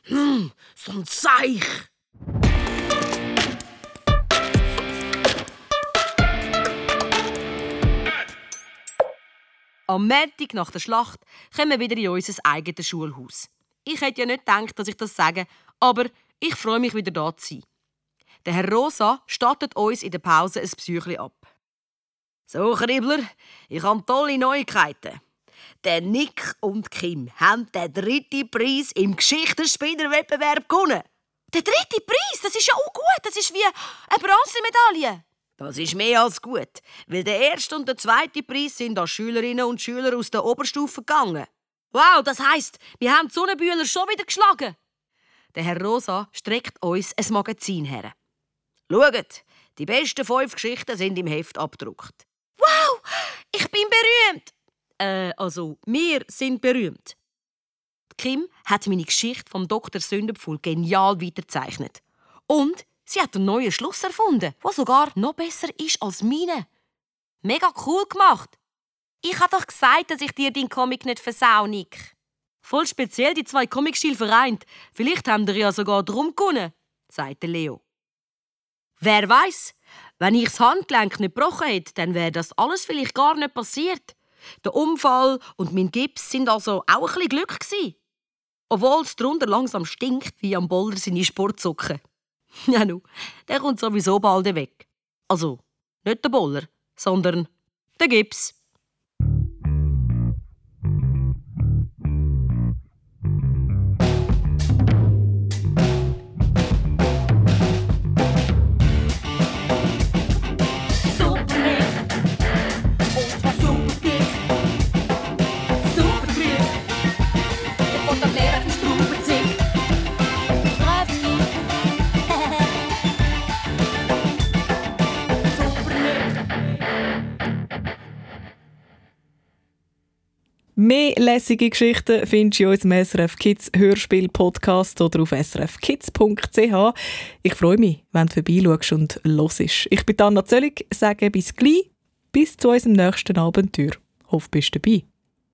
Hm, so ein Seich! Am Montag nach der Schlacht kommen wir wieder in unser eigenes Schulhaus. Ich hätte ja nicht gedacht, dass ich das sage, aber ich freue mich wieder da zu sein. Der Herr Rosa stattet uns in der Pause ein Psychli ab. So, Kribbler, ich habe tolle Neuigkeiten. Der Nick und Kim haben den dritten Preis im Geschichtenspinnerwettbewerb gewonnen. Der dritte Preis, das ist ja auch gut. Das ist wie eine Bronzemedaille. Das ist mehr als gut, weil der erste und der zweite Preis sind an Schülerinnen und Schüler aus der Oberstufe gegangen. Wow, das heisst, wir haben die Sonnenbühler schon wieder geschlagen. Der Herr Rosa streckt uns ein Magazin her. Schaut, die besten fünf Geschichten sind im Heft abgedruckt. Wow, ich bin berühmt. Äh, also, wir sind berühmt. Kim hat meine Geschichte vom Dr. Sündenpfuhl genial weiterzeichnet. Und sie hat einen neuen Schluss erfunden, der sogar noch besser ist als meine. Mega cool gemacht. Ich habe doch gesagt, dass ich dir deinen Comic nicht versau, Nick. Voll speziell die zwei Comicstile vereint. Vielleicht haben wir ja sogar drum gewonnen, sagte Leo. Wer weiß, wenn ich das Handgelenk nicht gebrochen hätte, dann wäre das alles vielleicht gar nicht passiert. Der Unfall und mein Gips sind also auch ein bisschen Glück gewesen. Obwohl es drunter langsam stinkt wie am Boulder seine Sportsocken. Ja, nu, der kommt sowieso bald weg. Also, nicht der Boller, sondern der Gips. Mehr lässige Geschichten findest du in unserem SRF Kids Hörspiel Podcast oder auf srfkids.ch. Ich freue mich, wenn du vorbeischaust und hörst. Ich bin Anna Zöllig, sage bis gleich, bis zu unserem nächsten Abenteuer. Hoffe, du bist dabei.